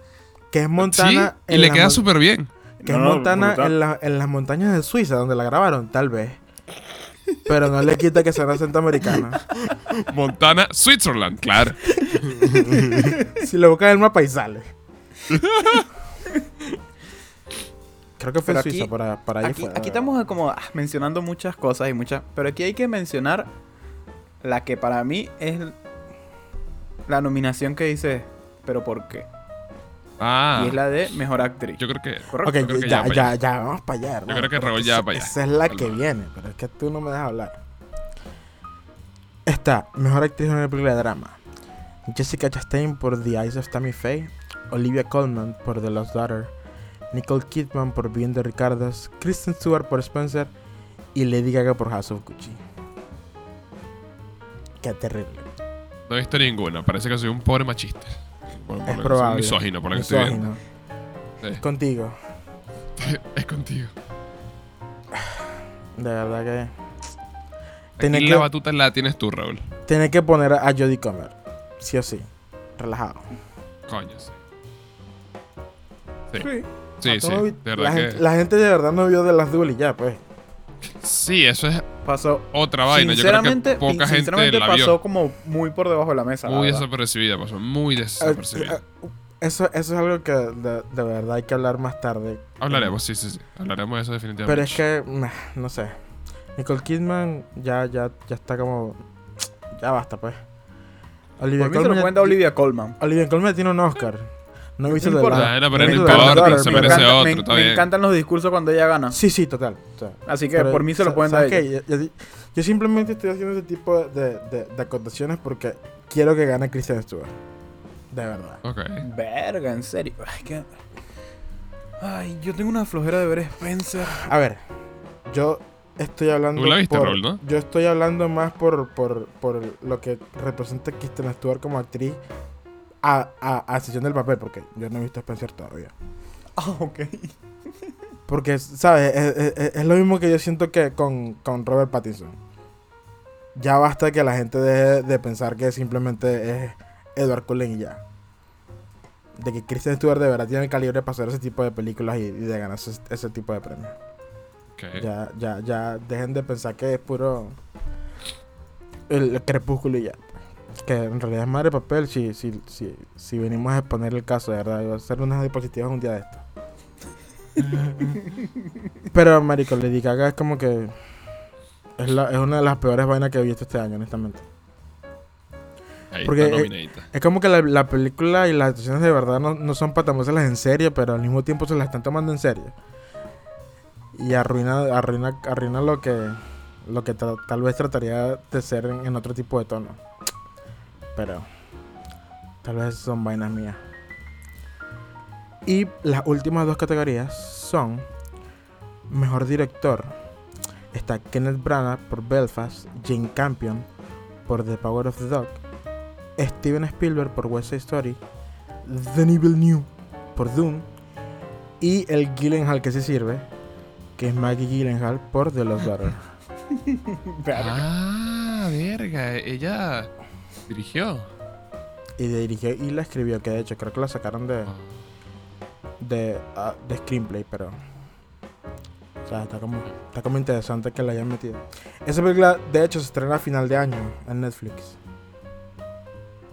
Speaker 3: que es
Speaker 1: Sí,
Speaker 3: Montana.
Speaker 1: y
Speaker 3: en
Speaker 1: le queda súper bien.
Speaker 3: Que
Speaker 2: No,
Speaker 3: es Montana en, la- en las montañas de Suiza, donde la grabaron, tal vez. Pero no le quita que sea un acento americano.
Speaker 1: Montana, Switzerland, claro.
Speaker 3: Si lo buscas en el mapa y sale. Creo que fue
Speaker 2: Pero
Speaker 3: Suiza,
Speaker 2: aquí-
Speaker 3: para, para allá
Speaker 2: Aquí,
Speaker 3: fue.
Speaker 2: aquí estamos como ah, mencionando muchas cosas y muchas. Pero aquí hay que mencionar la que para mí es la nominación que dice. ¿Pero por qué?
Speaker 1: Ah,
Speaker 2: Y es la de mejor actriz.
Speaker 1: yo creo que.
Speaker 2: ¿Correcto?
Speaker 3: Ok,
Speaker 1: yo creo que
Speaker 3: ya,
Speaker 1: ya para
Speaker 3: ya, ya, vamos para allá. hermano,
Speaker 1: creo que Raúl ya
Speaker 3: esa-
Speaker 1: va para allá.
Speaker 3: Esa es la que viene, pero es que tú no me dejas hablar. Está, mejor actriz en una película de drama. Jessica Chastain por The Eyes of Tammy Faye. Olivia Colman por The Lost Daughter. Nicole Kidman por Being the Ricardos. Kristen Stewart por Spencer. Y Lady Gaga por House of Gucci. Qué terrible.
Speaker 1: No he visto ninguna. Parece que soy un pobre machista. Por- por
Speaker 3: Es
Speaker 1: que-
Speaker 3: probable.
Speaker 1: Soy misógino, por lo que estoy.
Speaker 3: Misógino.
Speaker 1: Sí.
Speaker 3: Contigo.
Speaker 1: Es contigo.
Speaker 3: De verdad que.
Speaker 1: Aquí
Speaker 3: Tiene
Speaker 1: la
Speaker 3: que,
Speaker 1: batuta la tienes tú, Raúl.
Speaker 3: tiene que poner a Jodie Comer. Sí o sí. Relajado.
Speaker 1: Coño, sí. Sí,
Speaker 2: Sí.
Speaker 1: sí, sí.
Speaker 3: ¿Cómo vi-
Speaker 1: De
Speaker 3: la, gente,
Speaker 1: que...
Speaker 3: la gente de verdad no vio de las Duel y ya, pues.
Speaker 1: Sí, eso es
Speaker 2: Pasó.
Speaker 1: otra vaina. Yo creo que
Speaker 2: Sinceramente,
Speaker 1: poca gente
Speaker 2: sinceramente
Speaker 1: la
Speaker 2: pasó
Speaker 1: vio.
Speaker 2: como muy por debajo de la mesa.
Speaker 1: Muy desapercibida, pasó muy
Speaker 3: Eh,
Speaker 1: desapercibida.
Speaker 3: eh, Eso, eso es algo que de, de verdad hay que hablar más tarde.
Speaker 1: Hablaremos, sí, sí, sí. Hablaremos de eso definitivamente.
Speaker 3: Pero es que, no sé. Nicole Kidman ya, ya, ya está como. Ya basta, pues. Olivia
Speaker 2: Por mí se lo
Speaker 3: Colman.
Speaker 2: cuenta Olivia Colman.
Speaker 3: Olivia Colman tiene un Oscar. No he visto
Speaker 2: No
Speaker 3: The
Speaker 2: importa.
Speaker 3: Last-
Speaker 1: Bueno,
Speaker 3: no
Speaker 1: pero no importa, se
Speaker 3: pero-
Speaker 1: merece
Speaker 2: encanta-
Speaker 1: otro,
Speaker 2: me,
Speaker 1: está
Speaker 2: me
Speaker 1: bien.
Speaker 2: encantan los discursos cuando ella gana.
Speaker 3: Sí, sí, total. o sea,
Speaker 2: Así que
Speaker 3: pero,
Speaker 2: por mí se lo pueden dar.
Speaker 3: Yo, yo- yo simplemente estoy haciendo ese tipo de, de, de acotaciones porque quiero que gane Christian Stewart. De verdad.
Speaker 1: Ok.
Speaker 2: Verga, en serio. Ay, que... Ay, yo tengo una flojera de ver Spencer.
Speaker 3: A ver, yo estoy hablando.
Speaker 1: Tú la viste,
Speaker 3: por-
Speaker 1: Raúl, ¿no?
Speaker 3: Yo estoy hablando más por, por, por lo que representa Kristen Stewart como actriz a, a, a sesión del papel, porque yo no he visto Spencer todavía.
Speaker 2: Ah, ok.
Speaker 3: Porque, ¿sabes? Es, es- es lo mismo que yo siento que con, con Robert Pattinson. Ya basta que la gente deje de pensar que simplemente es Edward Cullen y ya. De que Kristen Stewart de verdad tiene el calibre para hacer ese tipo de películas y, y de ganar ese, ese tipo de premios.
Speaker 1: ok.
Speaker 3: Ya, ya, ya dejen de pensar que es puro el, el crepúsculo y ya. Que en realidad es madre papel si, si, si, si venimos a exponer el caso, de verdad. Iba a hacer unas diapositivas un día de esto. Pero, marico, Lady Gaga es como que... Es, la- es una de las peores vainas que he visto este año, honestamente.
Speaker 1: Ahí
Speaker 3: porque,
Speaker 1: está
Speaker 3: eh. Es como que la, la película y las actuaciones de verdad no, no son para tomárselas en serio, pero al mismo tiempo se las están tomando en serio. Y arruina, arruina, arruina lo que, lo que tal vez trataría de ser en, en otro tipo de tono. Pero tal vez son vainas mías. Y las últimas dos categorías son Mejor Director. Está Kenneth Branagh por Belfast, Jane Campion por The Power of the Dog, Steven Spielberg por West Side Story, Denis Villeneuve por Dune y el Gyllenhaal que se sirve, que es Maggie Gyllenhaal por The Lost Daughter.
Speaker 2: Verga.
Speaker 1: Ah, verga. Ella dirigió.
Speaker 3: y dirigió y la escribió, que de hecho creo que la sacaron de, de, ah, de screenplay, pero... O sea, está como, está como interesante que la hayan metido. Esa película, de hecho, se estrena a final de año en Netflix.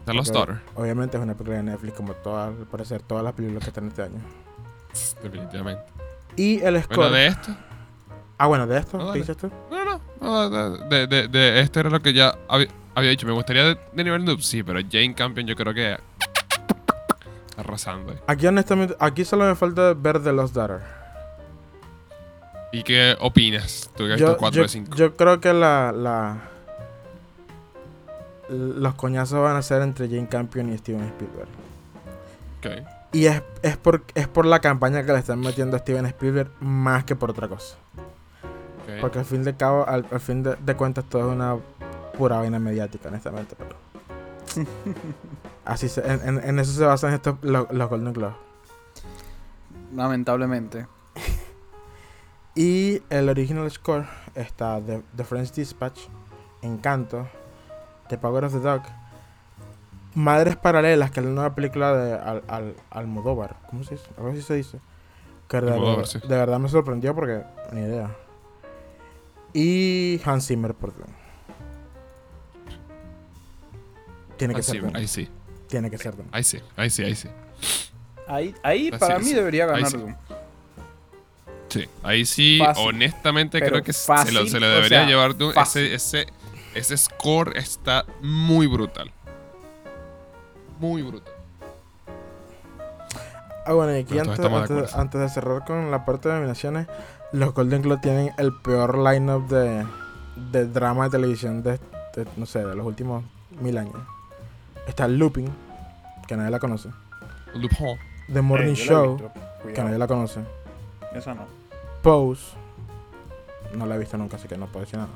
Speaker 1: The Lost. Daughter.
Speaker 3: Obviamente es una película de Netflix, como todas, al parecer, todas las películas que están este año.
Speaker 1: Definitivamente.
Speaker 3: Y el score...
Speaker 1: Bueno, de esto.
Speaker 3: Ah, bueno, de esto,
Speaker 1: No,
Speaker 3: ¿qué dices tú?
Speaker 1: No, no. no, de, de, de esto era lo que ya había, había dicho. Me gustaría de, nivel noob, sí, pero Jane Campion yo creo que. Arrasando.
Speaker 3: Aquí honestamente, aquí solo me falta ver The Lost Daughter.
Speaker 1: ¿Y qué opinas? Tú que has
Speaker 3: Yo,
Speaker 1: visto 4
Speaker 3: yo-
Speaker 1: de 5.
Speaker 3: yo creo que la, la los coñazos van a ser entre Jane Campion y Steven Spielberg.
Speaker 1: Ok.
Speaker 3: Y es, es, por, es por la campaña que le están metiendo a Steven Spielberg más que por otra cosa.
Speaker 1: ok.
Speaker 3: Porque al fin de cabo, al, al fin de, de cuentas, todo es una pura vaina mediática, honestamente. Pero así se- en, en- en eso se basan estos los, los Golden Globes.
Speaker 2: Lamentablemente.
Speaker 3: Y el original score está The, The French Dispatch, Encanto, The Power of the Dog, Madres Paralelas, que es la nueva película de Al, Al- Almodóvar. ¿Cómo se dice? Algo así se dice. Que de-
Speaker 1: sí.
Speaker 3: de verdad me sorprendió porque ni idea. Y Hans Zimmer por Tiene que
Speaker 1: Ah,
Speaker 3: ser
Speaker 1: sí, ahí sí.
Speaker 3: Tiene que ser.
Speaker 1: Ahí sí. Ahí sí, ahí sí.
Speaker 2: Ahí, ahí para mí debería ganar
Speaker 1: sí.
Speaker 2: Doom.
Speaker 1: Sí. Ahí sí,
Speaker 2: Fácil.
Speaker 1: honestamente,
Speaker 2: Pero
Speaker 1: creo que se lo, se lo
Speaker 2: o
Speaker 1: debería
Speaker 2: sea,
Speaker 1: llevar. Doom. Ese, ese, ese score está muy brutal. Muy brutal.
Speaker 3: Ah, bueno, y aquí antes, antes, de cerrar con la parte de nominaciones, los Golden Globe tienen el peor lineup de, de drama de televisión de, de, no sé, de los últimos mil años. Está Looping, que nadie la conoce.
Speaker 1: Loophole.
Speaker 3: The Morning Show, que nadie la conoce.
Speaker 2: Esa no.
Speaker 3: Pose, no la he visto nunca, así que no puedo decir nada.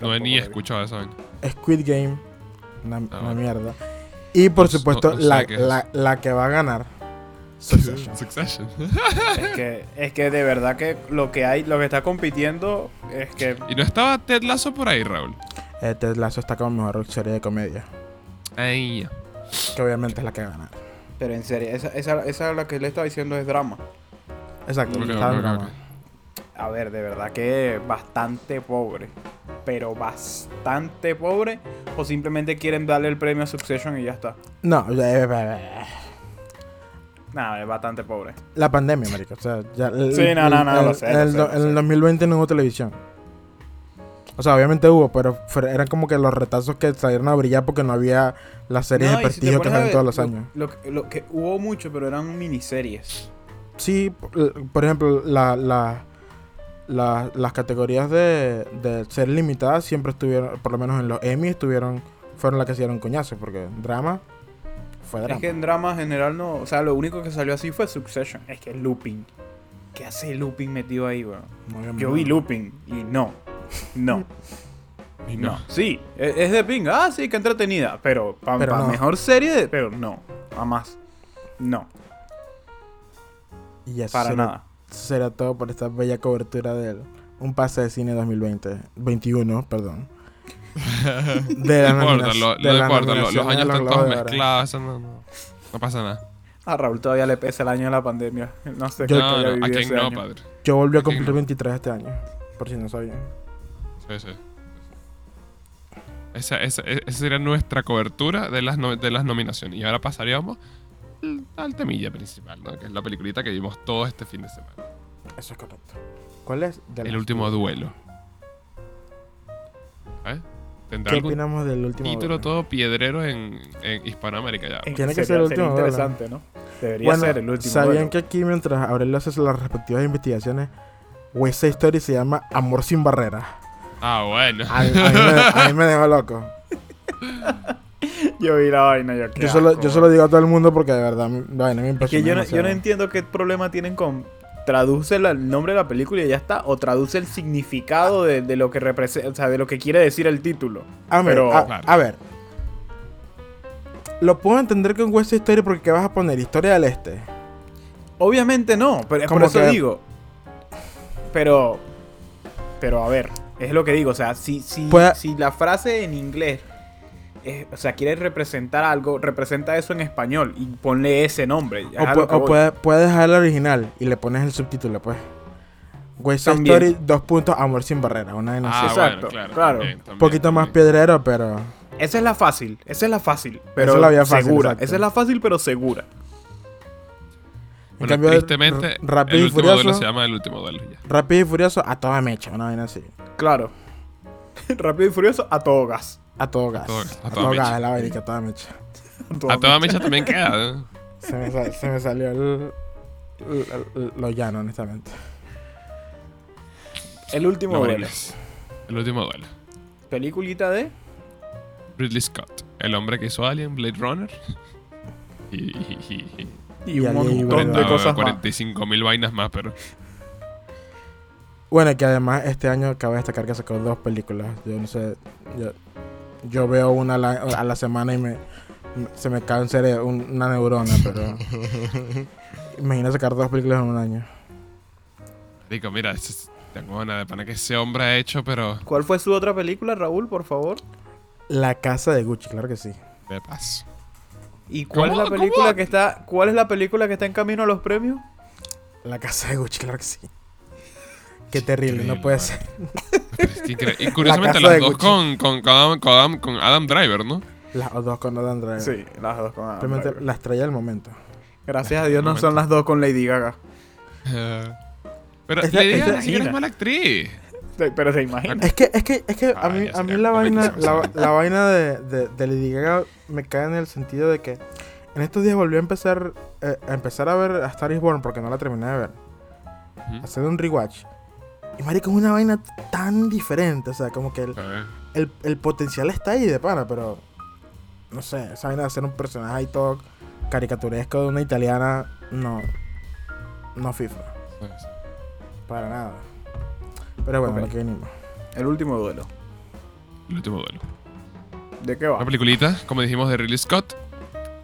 Speaker 1: No he ni escuchado esa vaina.
Speaker 3: Squid Game, una,
Speaker 1: Ah,
Speaker 3: una mierda. Y por
Speaker 1: No
Speaker 3: supuesto,
Speaker 1: no- no sé
Speaker 3: la, la, la que va a ganar, Succession.
Speaker 1: Succession.
Speaker 2: es, que, es que de verdad que lo que hay, lo que está compitiendo es que
Speaker 1: y no estaba Ted Lasso por ahí, Raúl.
Speaker 3: Eh, Ted Lasso está como mejor serie de comedia.
Speaker 1: Ay,
Speaker 3: Que obviamente es la que va a ganar.
Speaker 2: Pero en serio, esa, esa, esa la que le estaba diciendo es drama.
Speaker 3: Exacto.
Speaker 1: Ok,
Speaker 3: está
Speaker 1: ok,
Speaker 3: en
Speaker 1: ok,
Speaker 3: drama.
Speaker 2: A ver, de verdad que bastante pobre. Pero bastante pobre. O simplemente quieren darle el premio a Succession y ya está.
Speaker 3: No, ya, eh, eh, eh,
Speaker 2: Nada, es bastante pobre.
Speaker 3: la pandemia, marico. O sea, ya, el-
Speaker 2: Sí, no, no, no,
Speaker 3: el-
Speaker 2: lo sé,
Speaker 3: En
Speaker 2: lo
Speaker 3: el,
Speaker 2: sé,
Speaker 3: do-
Speaker 2: lo
Speaker 3: en el
Speaker 2: sé.
Speaker 3: 2020 no hubo televisión. O sea, obviamente hubo, pero eran como que los retazos que salieron a brillar porque no había las series
Speaker 2: No,
Speaker 3: de
Speaker 2: si
Speaker 3: prestigio que salen todos los
Speaker 2: lo-
Speaker 3: años.
Speaker 2: Lo, que- lo que hubo mucho, pero eran miniseries.
Speaker 3: Sí, por ejemplo, la, la- la- las categorías de, de ser limitadas siempre estuvieron, por lo menos en los Emmy, estuvieron, fueron las que se dieron coñazos, porque drama fue drama.
Speaker 2: Es que en drama general no. O sea, lo único que salió así fue Succession. Es que es Looping. ¿Qué hace Looping metido ahí, weón? Yo vi Looping y no. No. No. Sí, es, es de pinga. Ah, sí, que entretenida. Pero para
Speaker 3: Pero no.
Speaker 2: mejor serie, de- pero no. Jamás. No,
Speaker 3: Y eso
Speaker 2: para
Speaker 3: será-
Speaker 2: nada.
Speaker 3: eso será todo por esta bella cobertura del Un Pase de Cine 2020. 21, perdón. De la
Speaker 1: No importa,
Speaker 3: nominación-
Speaker 1: lo,
Speaker 3: de
Speaker 1: lo
Speaker 3: la
Speaker 1: importa, lo- los años están todos
Speaker 3: de
Speaker 1: mezclados, eso no, no, no pasa nada.
Speaker 2: A Raúl todavía le pesa el año de la pandemia. No sé qué
Speaker 1: no,
Speaker 2: haya
Speaker 1: no, a
Speaker 2: vivido
Speaker 1: quién
Speaker 2: ese
Speaker 1: no,
Speaker 2: año.
Speaker 1: padre.
Speaker 3: Yo volví a
Speaker 1: Aquí
Speaker 3: cumplir
Speaker 1: no.
Speaker 3: 23 este año, por si no sabían.
Speaker 1: Sí, sí. Esa, esa, esa sería nuestra cobertura de las, no- de las nominaciones. Y ahora pasaríamos al- al temilla principal, ¿no? Que es la peliculita que vimos todo este fin de semana.
Speaker 3: Eso es correcto. ¿Cuál es? The
Speaker 1: El último duelo. ¿Eh? ¿Tendrá
Speaker 3: ¿Qué
Speaker 1: algún
Speaker 3: opinamos del último
Speaker 1: título
Speaker 3: duelo?
Speaker 1: todo piedrero en, en Hispanoamérica ya?
Speaker 3: Tiene que
Speaker 2: sería-
Speaker 3: ser el
Speaker 2: sería
Speaker 3: último duelo.
Speaker 2: interesante, ¿no? Debería
Speaker 3: Bueno,
Speaker 2: ser el último.
Speaker 3: ¿sabían
Speaker 2: duelo.
Speaker 3: que aquí mientras Aurelio hace las respectivas investigaciones, West Side Story se llama Amor sin barreras?
Speaker 1: Ah, bueno.
Speaker 3: A, a mí me, a mí me dejó loco.
Speaker 2: Yo vi la vaina, yo qué
Speaker 3: Yo solo, yo solo digo a todo el mundo porque de verdad me- la vaina me
Speaker 2: Es
Speaker 3: impresionó.
Speaker 2: que yo no, yo no
Speaker 3: demasiado.
Speaker 2: entiendo qué problema tienen con traduce la- el nombre de la película y ya está, o traduce el significado de, de lo que representa, o sea, de lo que quiere decir el título.
Speaker 3: A ver,
Speaker 2: Pero-
Speaker 3: a,
Speaker 1: Claro.
Speaker 3: a ver. Lo puedo entender con West Story porque ¿qué vas a poner? Historia del Este.
Speaker 2: Obviamente no, pero es por
Speaker 3: Como
Speaker 2: eso
Speaker 3: que-
Speaker 2: digo. Pero, pero a ver, es lo que digo, o sea, si, si, si la frase en inglés, es- o sea, quiere representar algo, representa eso en español y ponle ese nombre. es
Speaker 3: O, pu- o puedes puede dejar el original y le pones el subtítulo, pues. West
Speaker 2: También.
Speaker 3: Story, dos puntos, Amor sin barrera. Una vaina
Speaker 1: Ah,
Speaker 3: así.
Speaker 2: Exacto,
Speaker 1: bueno, claro.
Speaker 2: claro.
Speaker 1: también,
Speaker 3: Un
Speaker 1: también,
Speaker 3: poquito más piedrero, pero.
Speaker 2: Esa es la fácil, esa es la fácil, pero
Speaker 3: Esa es la vía fácil,
Speaker 2: segura.
Speaker 3: exacto.
Speaker 2: Esa es la fácil, pero segura.
Speaker 3: En
Speaker 1: Bueno,
Speaker 3: cambio,
Speaker 1: tristemente,
Speaker 3: Rápido
Speaker 1: el
Speaker 3: y
Speaker 1: último duelo
Speaker 3: Furioso-
Speaker 1: se llama el último duelo ya.
Speaker 3: Rápido y furioso a toda mecha, una vaina así.
Speaker 2: Claro. Rápido y furioso a todo gas.
Speaker 3: A todo gas.
Speaker 1: todo-
Speaker 3: A
Speaker 1: a
Speaker 3: todo,
Speaker 1: toda
Speaker 3: gas,
Speaker 1: mecha.
Speaker 3: la vaina, a toda mecha.
Speaker 1: A toda mecha también queda. ¿eh?
Speaker 3: Se me, sal- se me salió el, el- el- lo llano, honestamente.
Speaker 2: El último
Speaker 1: No,
Speaker 2: duelo.
Speaker 1: El último duelo.
Speaker 2: Peliculita de
Speaker 1: Ridley Scott. El hombre que hizo Alien, Blade Runner. Y, y- y- y
Speaker 2: y un
Speaker 3: ahí
Speaker 2: montón
Speaker 3: bueno,
Speaker 2: de cosas más.
Speaker 1: 45 mil vainas más, pero.
Speaker 3: Bueno, que además este año cabe destacar que sacó dos películas. Yo no sé. Yo, yo veo una a la, a la semana y me, se me cae serio un- una neurona, pero. Imagina sacar dos películas en un año.
Speaker 1: Digo, mira, tengo ganas de pana que ese hombre ha hecho, pero
Speaker 2: ¿Cuál fue su otra película, Raúl, por favor?
Speaker 3: La casa de Gucci, claro que sí.
Speaker 1: de paz.
Speaker 2: ¿Y cuál es la película
Speaker 1: ¿Cómo?
Speaker 2: que está cuál es la película que está en camino a los premios?
Speaker 3: La casa de Gucci, claro que sí. Qué terrible, no puede ser.
Speaker 1: Y curiosamente las dos con, con, con, Adam, con, Adam, con Adam Driver, ¿no?
Speaker 3: Las dos con Adam Driver.
Speaker 2: Sí, las dos con Adam
Speaker 3: Simplemente
Speaker 2: Driver.
Speaker 3: la estrella del momento.
Speaker 2: Gracias a Dios no
Speaker 1: Momento.
Speaker 2: son las dos con Lady Gaga.
Speaker 1: Pero
Speaker 3: Es
Speaker 1: le
Speaker 3: la-
Speaker 1: digan
Speaker 3: es
Speaker 1: mala actriz.
Speaker 2: Pero se imagina.
Speaker 3: Es que, es que, es que a
Speaker 1: Ah,
Speaker 3: mí, a mí la vaina, la, la vaina de, de, de Lady Gaga me cae en el sentido de que en estos días volví a empezar eh, a empezar a ver a Star is Born porque no la terminé de ver. Hacer un rewatch. Y marico, es una vaina tan diferente. O sea, como que el, el, el potencial está ahí de pana, pero no sé, esa vaina de hacer un personaje ahí todo caricaturesco de una italiana, no. No FIFA.
Speaker 1: sí, sí.
Speaker 3: Para nada. Pero bueno, que venimos.
Speaker 2: El último duelo.
Speaker 1: El último duelo.
Speaker 2: ¿De qué va?
Speaker 1: Una peliculita, como dijimos, de Ridley Scott.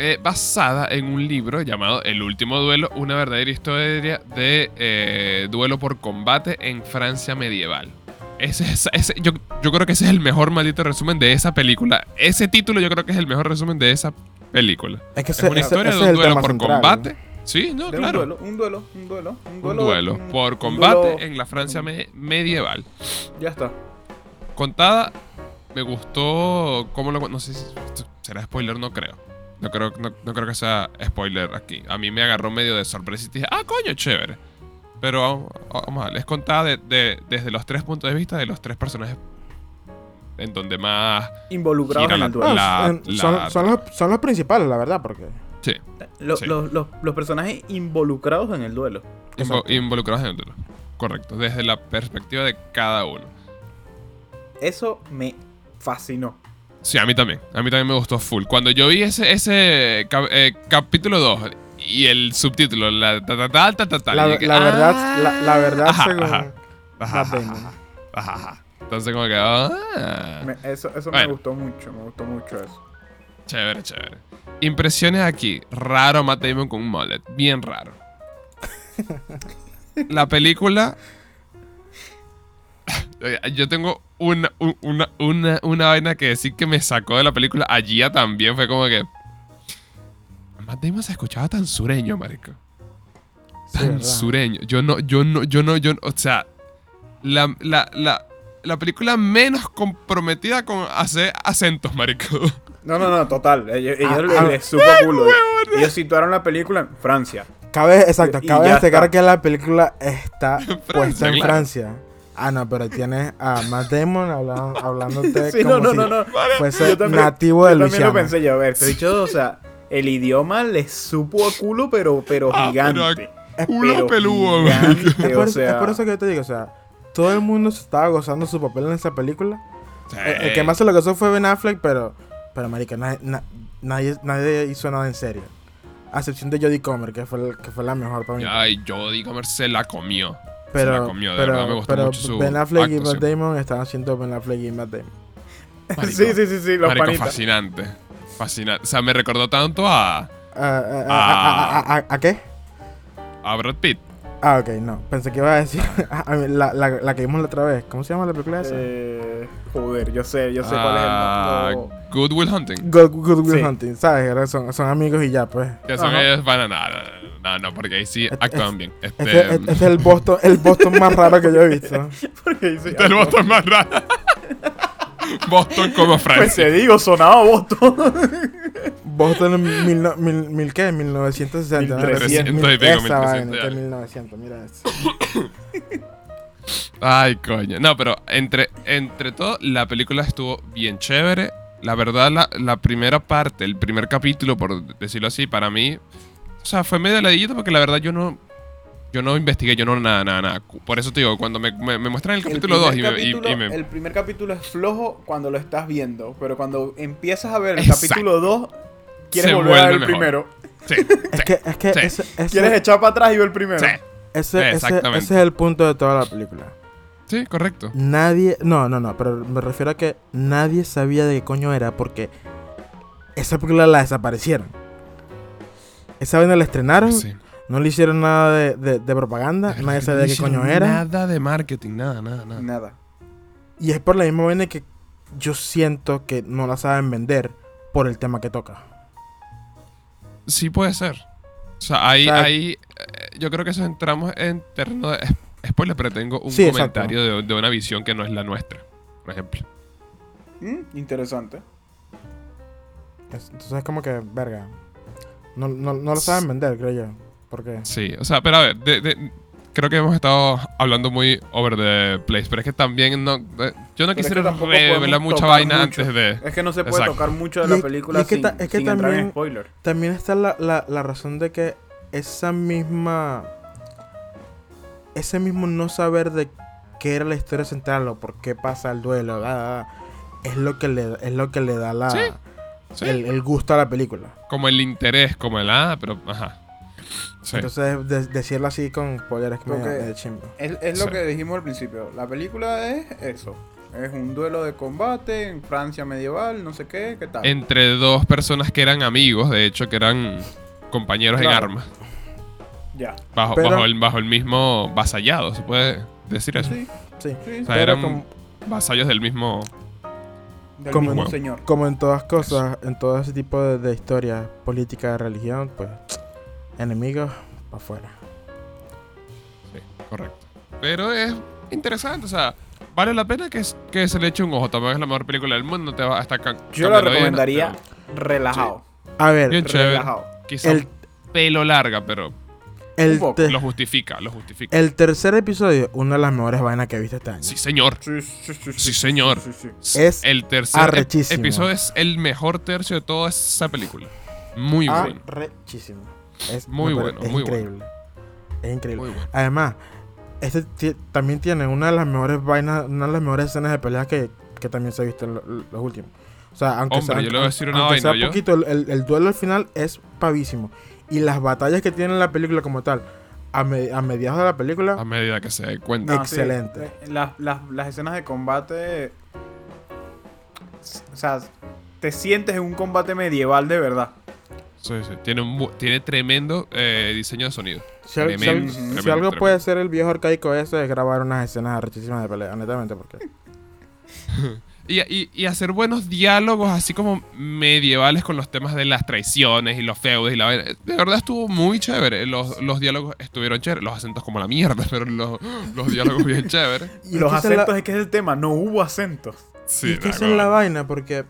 Speaker 1: eh, basada en un libro llamado El último duelo, una verdadera historia de eh, duelo por combate en Francia medieval. Ese, es- ese- yo, yo creo que ese es el mejor maldito resumen de esa película. Ese título yo creo que es el mejor resumen de esa película.
Speaker 3: Es que
Speaker 1: Es
Speaker 3: ese,
Speaker 1: una
Speaker 3: ese-
Speaker 1: historia
Speaker 3: ese
Speaker 1: de un
Speaker 3: el
Speaker 1: duelo por
Speaker 3: central.
Speaker 1: combate. Sí, no,
Speaker 2: De
Speaker 1: claro.
Speaker 2: Un duelo, un duelo, un duelo, un
Speaker 1: Un
Speaker 2: duelo. un-
Speaker 1: por combate
Speaker 2: duelo-
Speaker 1: en la Francia me- medieval.
Speaker 2: Ya está.
Speaker 1: Contada, me gustó cómo lo... No sé si será spoiler, no creo. No creo, no, no creo que sea spoiler aquí. A mí me agarró medio de sorpresa y dije, ah, coño, chévere. Pero vamos, vamos a ver, es contada de- de- desde los tres puntos de vista de los tres personajes en donde más...
Speaker 2: Involucrados en
Speaker 1: la-
Speaker 2: el duelo.
Speaker 1: la-
Speaker 3: Ah, son,
Speaker 1: la-
Speaker 3: son los, son los principales, la verdad, porque...
Speaker 1: Sí,
Speaker 2: Lo-
Speaker 1: sí.
Speaker 2: los, los- los personajes involucrados en el duelo.
Speaker 1: invo- involucrados en el duelo. Correcto, desde la perspectiva de cada uno.
Speaker 2: Eso me fascinó.
Speaker 1: Sí, a mí también. A mí también me gustó full. Cuando yo vi ese, ese cap- eh, capítulo 2 y el subtítulo, la ta ta ta ta ta, ta,
Speaker 3: La, la verdad, la, la verdad
Speaker 1: Ajá,
Speaker 3: según
Speaker 1: ajá. ajá. Entonces como que, ah,
Speaker 2: Me- eso eso me gustó mucho, me gustó mucho eso.
Speaker 1: chévere, chévere. Impresiones aquí. Raro Matt Damon con un mullet. Bien raro. La película... Yo tengo una, un- una, una, una vaina que decir que me sacó de la película. Allí también fue como que... Matt Damon se escuchaba tan sureño, marico. Tan sureño. Yo no, yo no, yo no, yo no- O sea, la, la, la, la película menos comprometida con hacer acentos, marico.
Speaker 2: No, no, no, total. Ellos, ellos
Speaker 3: Ah,
Speaker 2: les,
Speaker 3: ah.
Speaker 2: les supo culo. Ellos situaron la película en Francia.
Speaker 3: Cabe, exacto,
Speaker 2: Y
Speaker 3: cabe destacar que la película está puesta en
Speaker 1: claro.
Speaker 3: Francia. Ah, no, pero tienes a Matt Damon hablando, hablándote
Speaker 2: Sí,
Speaker 3: como
Speaker 2: no, no,
Speaker 3: si
Speaker 2: no, no.
Speaker 3: fuese
Speaker 2: Yo también-
Speaker 3: nativo de
Speaker 2: Yo también lo
Speaker 3: Luisiana.
Speaker 2: pensé yo. A ver, te he dicho, o sea, el idioma les supo a culo, pero, pero
Speaker 1: Ah, pero
Speaker 2: gigante.
Speaker 1: Culo
Speaker 2: Pero
Speaker 1: peludo,
Speaker 2: gigante,
Speaker 3: Es por,
Speaker 2: o
Speaker 3: eso,
Speaker 2: sea,
Speaker 3: es por eso que yo te digo, o sea, todo el mundo se estaba gozando su papel en esa película. El, el que más se lo gozó fue Ben Affleck, pero, pero marica, nadie, na- nadie, nadie hizo nada en serio. A excepción de Jodie Comer, que fue, que fue la mejor para mí.
Speaker 1: Ay, Jodie Comer se la comió.
Speaker 3: pero,
Speaker 1: se la comió, de
Speaker 3: pero,
Speaker 1: verdad, me gustó
Speaker 3: pero
Speaker 1: mucho su
Speaker 3: Ben Affleck y Matt
Speaker 1: actuación.
Speaker 3: Damon estaban haciendo Ben Affleck y Matt Damon.
Speaker 1: Marico,
Speaker 2: sí, sí, sí, sí, los
Speaker 1: marico,
Speaker 2: panitas.
Speaker 1: fascinante. Fascinante. O sea, me recordó tanto a,
Speaker 3: Ah. ah, ah,
Speaker 1: ah,
Speaker 3: ¿A qué?
Speaker 1: a Brad Pitt.
Speaker 3: Ah, ok, no. Pensé que iba a decir la, la, la que vimos la otra vez. ¿Cómo se llama la película esa?
Speaker 2: Eh, joder, yo sé, yo sé
Speaker 1: Ah,
Speaker 2: cuál es el nombre.
Speaker 1: Good Will Hunting.
Speaker 3: Good, Good Will
Speaker 2: Sí.
Speaker 3: Hunting, ¿sabes? Ahora Son, son amigos y ya, pues.
Speaker 1: Que son
Speaker 2: Ajá.
Speaker 1: ellos van a nada. No, no, porque ahí sí
Speaker 3: Este-
Speaker 1: actúan bien. Este,
Speaker 3: Este, este es el Boston, el Boston más raro que yo he visto.
Speaker 2: Porque dice,
Speaker 1: este es el Boston más raro. Boston como
Speaker 2: Pues
Speaker 1: Francia.
Speaker 2: te digo, sonaba Boston.
Speaker 3: Boston en mil, no- mil, mil ¿qué? 1960. ¿no?
Speaker 2: 1300
Speaker 3: Mil-
Speaker 1: y pico,
Speaker 3: Esa vaina,
Speaker 1: 1300,
Speaker 3: que
Speaker 1: ya.
Speaker 3: 1900, mira eso.
Speaker 1: Ay, coño. No, pero entre, entre todo, la película estuvo bien chévere. La verdad, la, la primera parte, el primer capítulo, por decirlo así, para mí. O sea, fue medio ladillito porque la verdad yo no. Yo no investigué, yo no nada, nada, nada. Por eso te digo, cuando me, me, me muestran el capítulo 2 y, me- y- y me.
Speaker 2: El primer capítulo es flojo cuando lo estás viendo, pero cuando empiezas a ver el
Speaker 1: Exacto.
Speaker 2: capítulo 2, quieres
Speaker 1: Se
Speaker 2: volver a ver el
Speaker 1: mejor.
Speaker 2: primero.
Speaker 1: Sí,
Speaker 3: Es
Speaker 1: sí,
Speaker 3: que, es que
Speaker 1: Sí.
Speaker 3: ese, ese,
Speaker 2: Quieres echar para atrás y ver el primero.
Speaker 1: sí.
Speaker 3: ese,
Speaker 1: Exactamente.
Speaker 3: ese es el punto de toda la película.
Speaker 1: Sí, correcto.
Speaker 3: Nadie, no, no, no, pero me refiero a que nadie sabía de qué coño era porque esa película la desaparecieron. Esa vaina la estrenaron,
Speaker 1: Sí.
Speaker 3: no le hicieron nada de, de- de propaganda, nadie sabía de qué coño era.
Speaker 1: Nada de marketing, nada, nada, nada.
Speaker 2: Nada.
Speaker 3: Y es por la misma vaina que yo siento que no la saben vender por el tema que toca.
Speaker 1: Sí puede ser. O sea, ahí,
Speaker 3: O sea,
Speaker 1: ahí eh, yo creo que eso entramos en terreno de spoiler, pero tengo un
Speaker 3: Sí,
Speaker 1: comentario de, de una visión que no es la nuestra, por ejemplo.
Speaker 2: Mm, interesante.
Speaker 3: Es- Entonces es como que, verga, no, no, no lo saben vender, creo yo. Porque
Speaker 1: Sí, o sea, pero a ver, de- de- creo que hemos estado hablando muy over the place, pero es que también no, eh, yo no
Speaker 2: es que
Speaker 1: quisiera revelar
Speaker 2: podemos
Speaker 1: mucha vaina
Speaker 2: mucho.
Speaker 1: antes de...
Speaker 2: Es que no se puede
Speaker 1: Exacto.
Speaker 2: tocar mucho de la
Speaker 3: es-
Speaker 2: película
Speaker 3: y es que
Speaker 2: sin,
Speaker 3: ta- es que
Speaker 2: sin entrar en
Speaker 3: también-
Speaker 2: spoiler.
Speaker 3: también está la, la, la razón de que esa misma. Ese mismo no saber de qué era la historia central o por qué pasa el duelo, ah, ah, es lo que le, es lo que le da la,
Speaker 1: Sí, Sí,
Speaker 3: el, el gusto a la película.
Speaker 1: como el interés, como el... Ah, pero... Ajá. Sí.
Speaker 3: Entonces, de- decirlo así con spoilers que me, da chimbo.
Speaker 2: Es, es lo
Speaker 1: Sí.
Speaker 2: que dijimos al principio. La película es eso. Es un duelo de combate en Francia medieval, no sé qué, ¿qué tal?
Speaker 1: Entre dos personas que eran amigos, de hecho, que eran compañeros en
Speaker 2: Claro.
Speaker 1: armas.
Speaker 2: Ya.
Speaker 1: Bajo,
Speaker 3: Pero-
Speaker 1: bajo, el, bajo el mismo vasallado, ¿se puede decir eso?
Speaker 2: Sí,
Speaker 3: Sí.
Speaker 2: sí.
Speaker 1: O sea, eran
Speaker 3: como-
Speaker 1: vasallos del mismo...
Speaker 2: Del
Speaker 3: como-
Speaker 2: mismo señor.
Speaker 3: Como en todas cosas, en todo ese tipo de, de historia política, de religión, pues enemigos para afuera.
Speaker 1: Sí, correcto. Pero es interesante, o sea, vale la pena que, que se le eche un ojo. También es la mejor película del mundo, no te va a estar ca-
Speaker 2: Yo la recomendaría
Speaker 1: pero
Speaker 2: relajado.
Speaker 3: A ver,
Speaker 1: Bien chévere.
Speaker 2: Relajado.
Speaker 1: Quizá
Speaker 3: el,
Speaker 1: pelo larga, pero
Speaker 3: el,
Speaker 1: lo justifica, lo justifica.
Speaker 3: el tercer episodio, una de las mejores vainas que he visto este año.
Speaker 1: Sí, señor.
Speaker 2: Sí, sí, sí,
Speaker 1: Sí, señor.
Speaker 2: sí, sí.
Speaker 3: Es
Speaker 1: el tercer
Speaker 3: arrechísimo.
Speaker 1: episodio es el mejor tercio de toda esa película. Muy
Speaker 3: Ah,
Speaker 1: bueno.
Speaker 3: Arrechísimo. Es
Speaker 1: Muy bueno,
Speaker 3: es
Speaker 1: muy bueno.
Speaker 3: increíble. Es increíble.
Speaker 1: Muy bueno.
Speaker 3: Además, este también tiene una de las mejores vainas, una de las mejores escenas de pelea que, que también se ha visto en lo- los últimos. O sea, aunque
Speaker 1: Hombre,
Speaker 3: sea,
Speaker 1: yo le voy a decir una
Speaker 3: aunque
Speaker 1: vaina,
Speaker 3: sea
Speaker 1: ¿yo?
Speaker 3: poquito, el, el- el duelo al final es pavísimo. Y las batallas que tiene la película como tal, a, me- a mediados de la película,
Speaker 1: A medida que se dé cuenta.
Speaker 2: No, sí,
Speaker 3: Excelente.
Speaker 2: eh, las, las- las escenas de combate. O sea, te sientes en un combate medieval de verdad.
Speaker 1: Sí, sí. Tiene, un tiene tremendo eh, diseño de sonido.
Speaker 3: si, al- si al-
Speaker 1: tremendo,
Speaker 3: si
Speaker 1: tremendo,
Speaker 3: algo
Speaker 1: tremendo.
Speaker 3: puede ser el viejo arcaico ese, es grabar unas escenas arrechísimas de pelea, honestamente, porque...
Speaker 1: Y, y- y hacer buenos diálogos así como medievales con los temas de las traiciones y los feudos y la vaina. De verdad estuvo muy chévere. Los, los diálogos estuvieron chéveres. Los acentos como la mierda, pero los, los diálogos bien chéveres.
Speaker 3: Y
Speaker 2: Los
Speaker 3: es que esa es la-
Speaker 2: acentos es que es el tema, no hubo acentos.
Speaker 1: Sí,
Speaker 3: y es que esa es la vaina, porque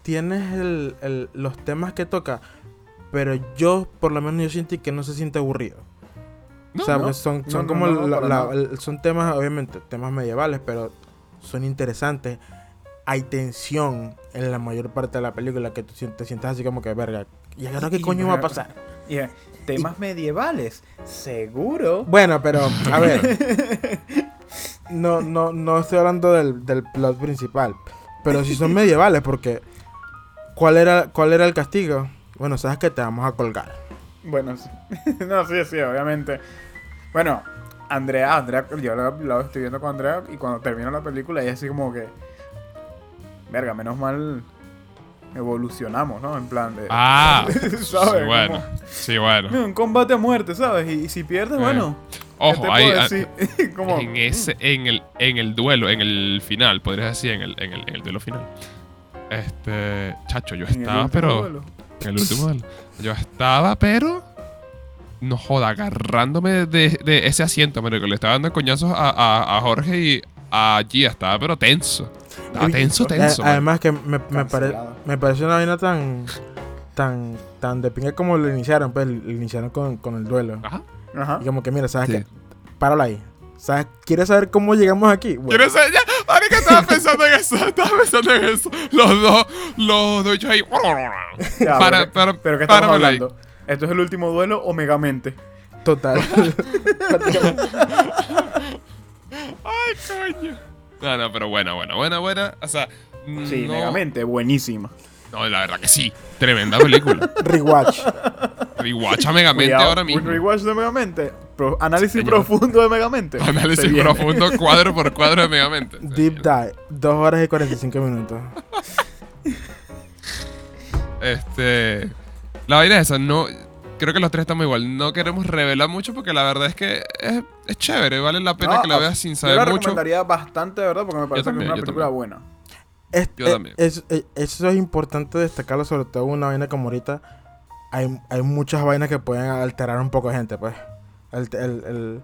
Speaker 3: tienes el- el- los temas que toca, pero yo, por lo menos, yo sentí que no se siente aburrido.
Speaker 1: No,
Speaker 3: o sea,
Speaker 2: no.
Speaker 3: porque son, son
Speaker 2: no,
Speaker 3: como
Speaker 2: no, no,
Speaker 3: la-
Speaker 2: para
Speaker 3: la-
Speaker 2: nada.
Speaker 3: el- son temas, obviamente, temas medievales, pero son interesantes. Hay tensión en la mayor parte de la película que tú te sientas así como que, verga, ¿y ahora qué
Speaker 2: Y-
Speaker 3: coño
Speaker 2: y-
Speaker 3: va a pasar?
Speaker 2: Y, eh, temas medievales, seguro.
Speaker 3: Bueno, pero, a ver. No, no, no estoy hablando del, del plot principal. Pero si son medievales, porque. ¿Cuál era, ¿Cuál era el castigo? Bueno, sabes que te vamos a colgar.
Speaker 2: Bueno, sí. no, sí, sí, obviamente. Bueno, Andrea, Andrea, yo la estoy viendo con Andrea y cuando termina la película ella así como que... Verga, menos mal evolucionamos, ¿no? En plan de...
Speaker 1: Ah,
Speaker 2: ¿Sabes?
Speaker 1: sí, bueno.
Speaker 2: Como,
Speaker 1: Sí, bueno.
Speaker 2: "Mira, un combate a muerte, ¿sabes? Y, y si pierdes,
Speaker 1: Eh,
Speaker 2: bueno... ¿qué
Speaker 1: Ojo, ahí, ah,
Speaker 2: como,
Speaker 1: en ese, en el, en el duelo, en el final, podrías decir, en el, en el, en el duelo final. Este, chacho, yo estaba, pero,
Speaker 2: duelo.
Speaker 1: En el último yo estaba, pero, no joda, agarrándome de, de ese asiento, marico, le estaba dando coñazos a, a, a Jorge y a Gia, estaba, pero tenso. Estaba tenso, tenso.
Speaker 3: además que me, me, pare- me pareció una vaina tan. tan. tan de pinga como lo iniciaron, pues lo iniciaron con, con el duelo.
Speaker 1: Ajá.
Speaker 2: Ajá.
Speaker 3: Y como que, mira, ¿sabes
Speaker 1: Sí.
Speaker 3: qué? Párala ahí. ¿Sabes? ¿Quieres saber cómo llegamos aquí? Bueno,
Speaker 1: ¿Quieres saber? Ya, marico, estaba pensando en eso, estaba pensando en eso. Los dos, los dos ahí.
Speaker 2: Ya,
Speaker 1: para,
Speaker 2: pero,
Speaker 1: para,
Speaker 2: pero ¿qué
Speaker 1: para,
Speaker 2: estamos
Speaker 1: ahí.
Speaker 2: hablando? ¿Esto es el último duelo o Megamente?
Speaker 3: total.
Speaker 1: Ay, coño. No, no, pero buena, buena, buena, buena. O sea,
Speaker 2: Sí,
Speaker 1: no,
Speaker 2: Megamente, buenísima.
Speaker 1: No, la verdad que sí. Tremenda película.
Speaker 3: Rewatch.
Speaker 1: Rewatcha Megamente
Speaker 2: Cuidado,
Speaker 1: ahora
Speaker 2: un
Speaker 1: mismo.
Speaker 2: rewatch de Megamente. Pro- análisis
Speaker 1: Señor.
Speaker 2: profundo de Megamente.
Speaker 1: Análisis profundo, cuadro por cuadro de Megamente.
Speaker 3: Deep dive. 2 horas y 45 minutos.
Speaker 1: Este. La vaina es esa, no. Creo que los tres estamos igual. No queremos revelar mucho porque la verdad es que es, es chévere. Vale la pena
Speaker 2: No,
Speaker 1: que la veas sin
Speaker 2: Yo la
Speaker 1: saber mucho.
Speaker 2: recomendaría bastante, de verdad, porque me parece
Speaker 1: también,
Speaker 2: que es una película
Speaker 1: también.
Speaker 2: buena.
Speaker 3: Es-
Speaker 1: Yo
Speaker 3: eh,
Speaker 1: también.
Speaker 3: es- eh, eso es importante destacarlo, sobre todo en una vaina como ahorita. Hay, hay muchas vainas que pueden alterar un poco a gente, pues. El, el- el-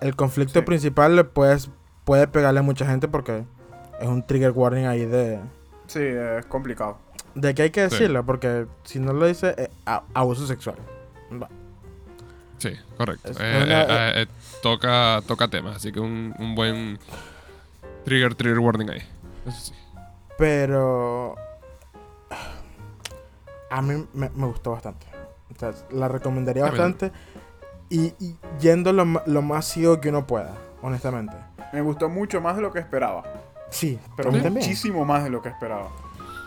Speaker 3: el conflicto
Speaker 2: Sí.
Speaker 3: principal le puedes, puede pegarle a mucha gente porque es un trigger warning ahí de,
Speaker 2: Sí, es complicado.
Speaker 3: de que hay que
Speaker 1: Sí.
Speaker 3: decirlo, porque si no lo dice, eh, a- abuso sexual. Va.
Speaker 1: Sí, correcto.
Speaker 3: Es
Speaker 1: Eh,
Speaker 3: una-
Speaker 1: eh, eh, toca, toca temas, así que un, un buen trigger, trigger warning ahí. Eso sí.
Speaker 3: Pero a mí me, me gustó bastante. O sea, la recomendaría bastante. Y, y yendo lo, lo más ciego que uno pueda, honestamente.
Speaker 2: Me gustó mucho más de lo que esperaba.
Speaker 3: Sí,
Speaker 2: Pero muchísimo más de lo que esperaba.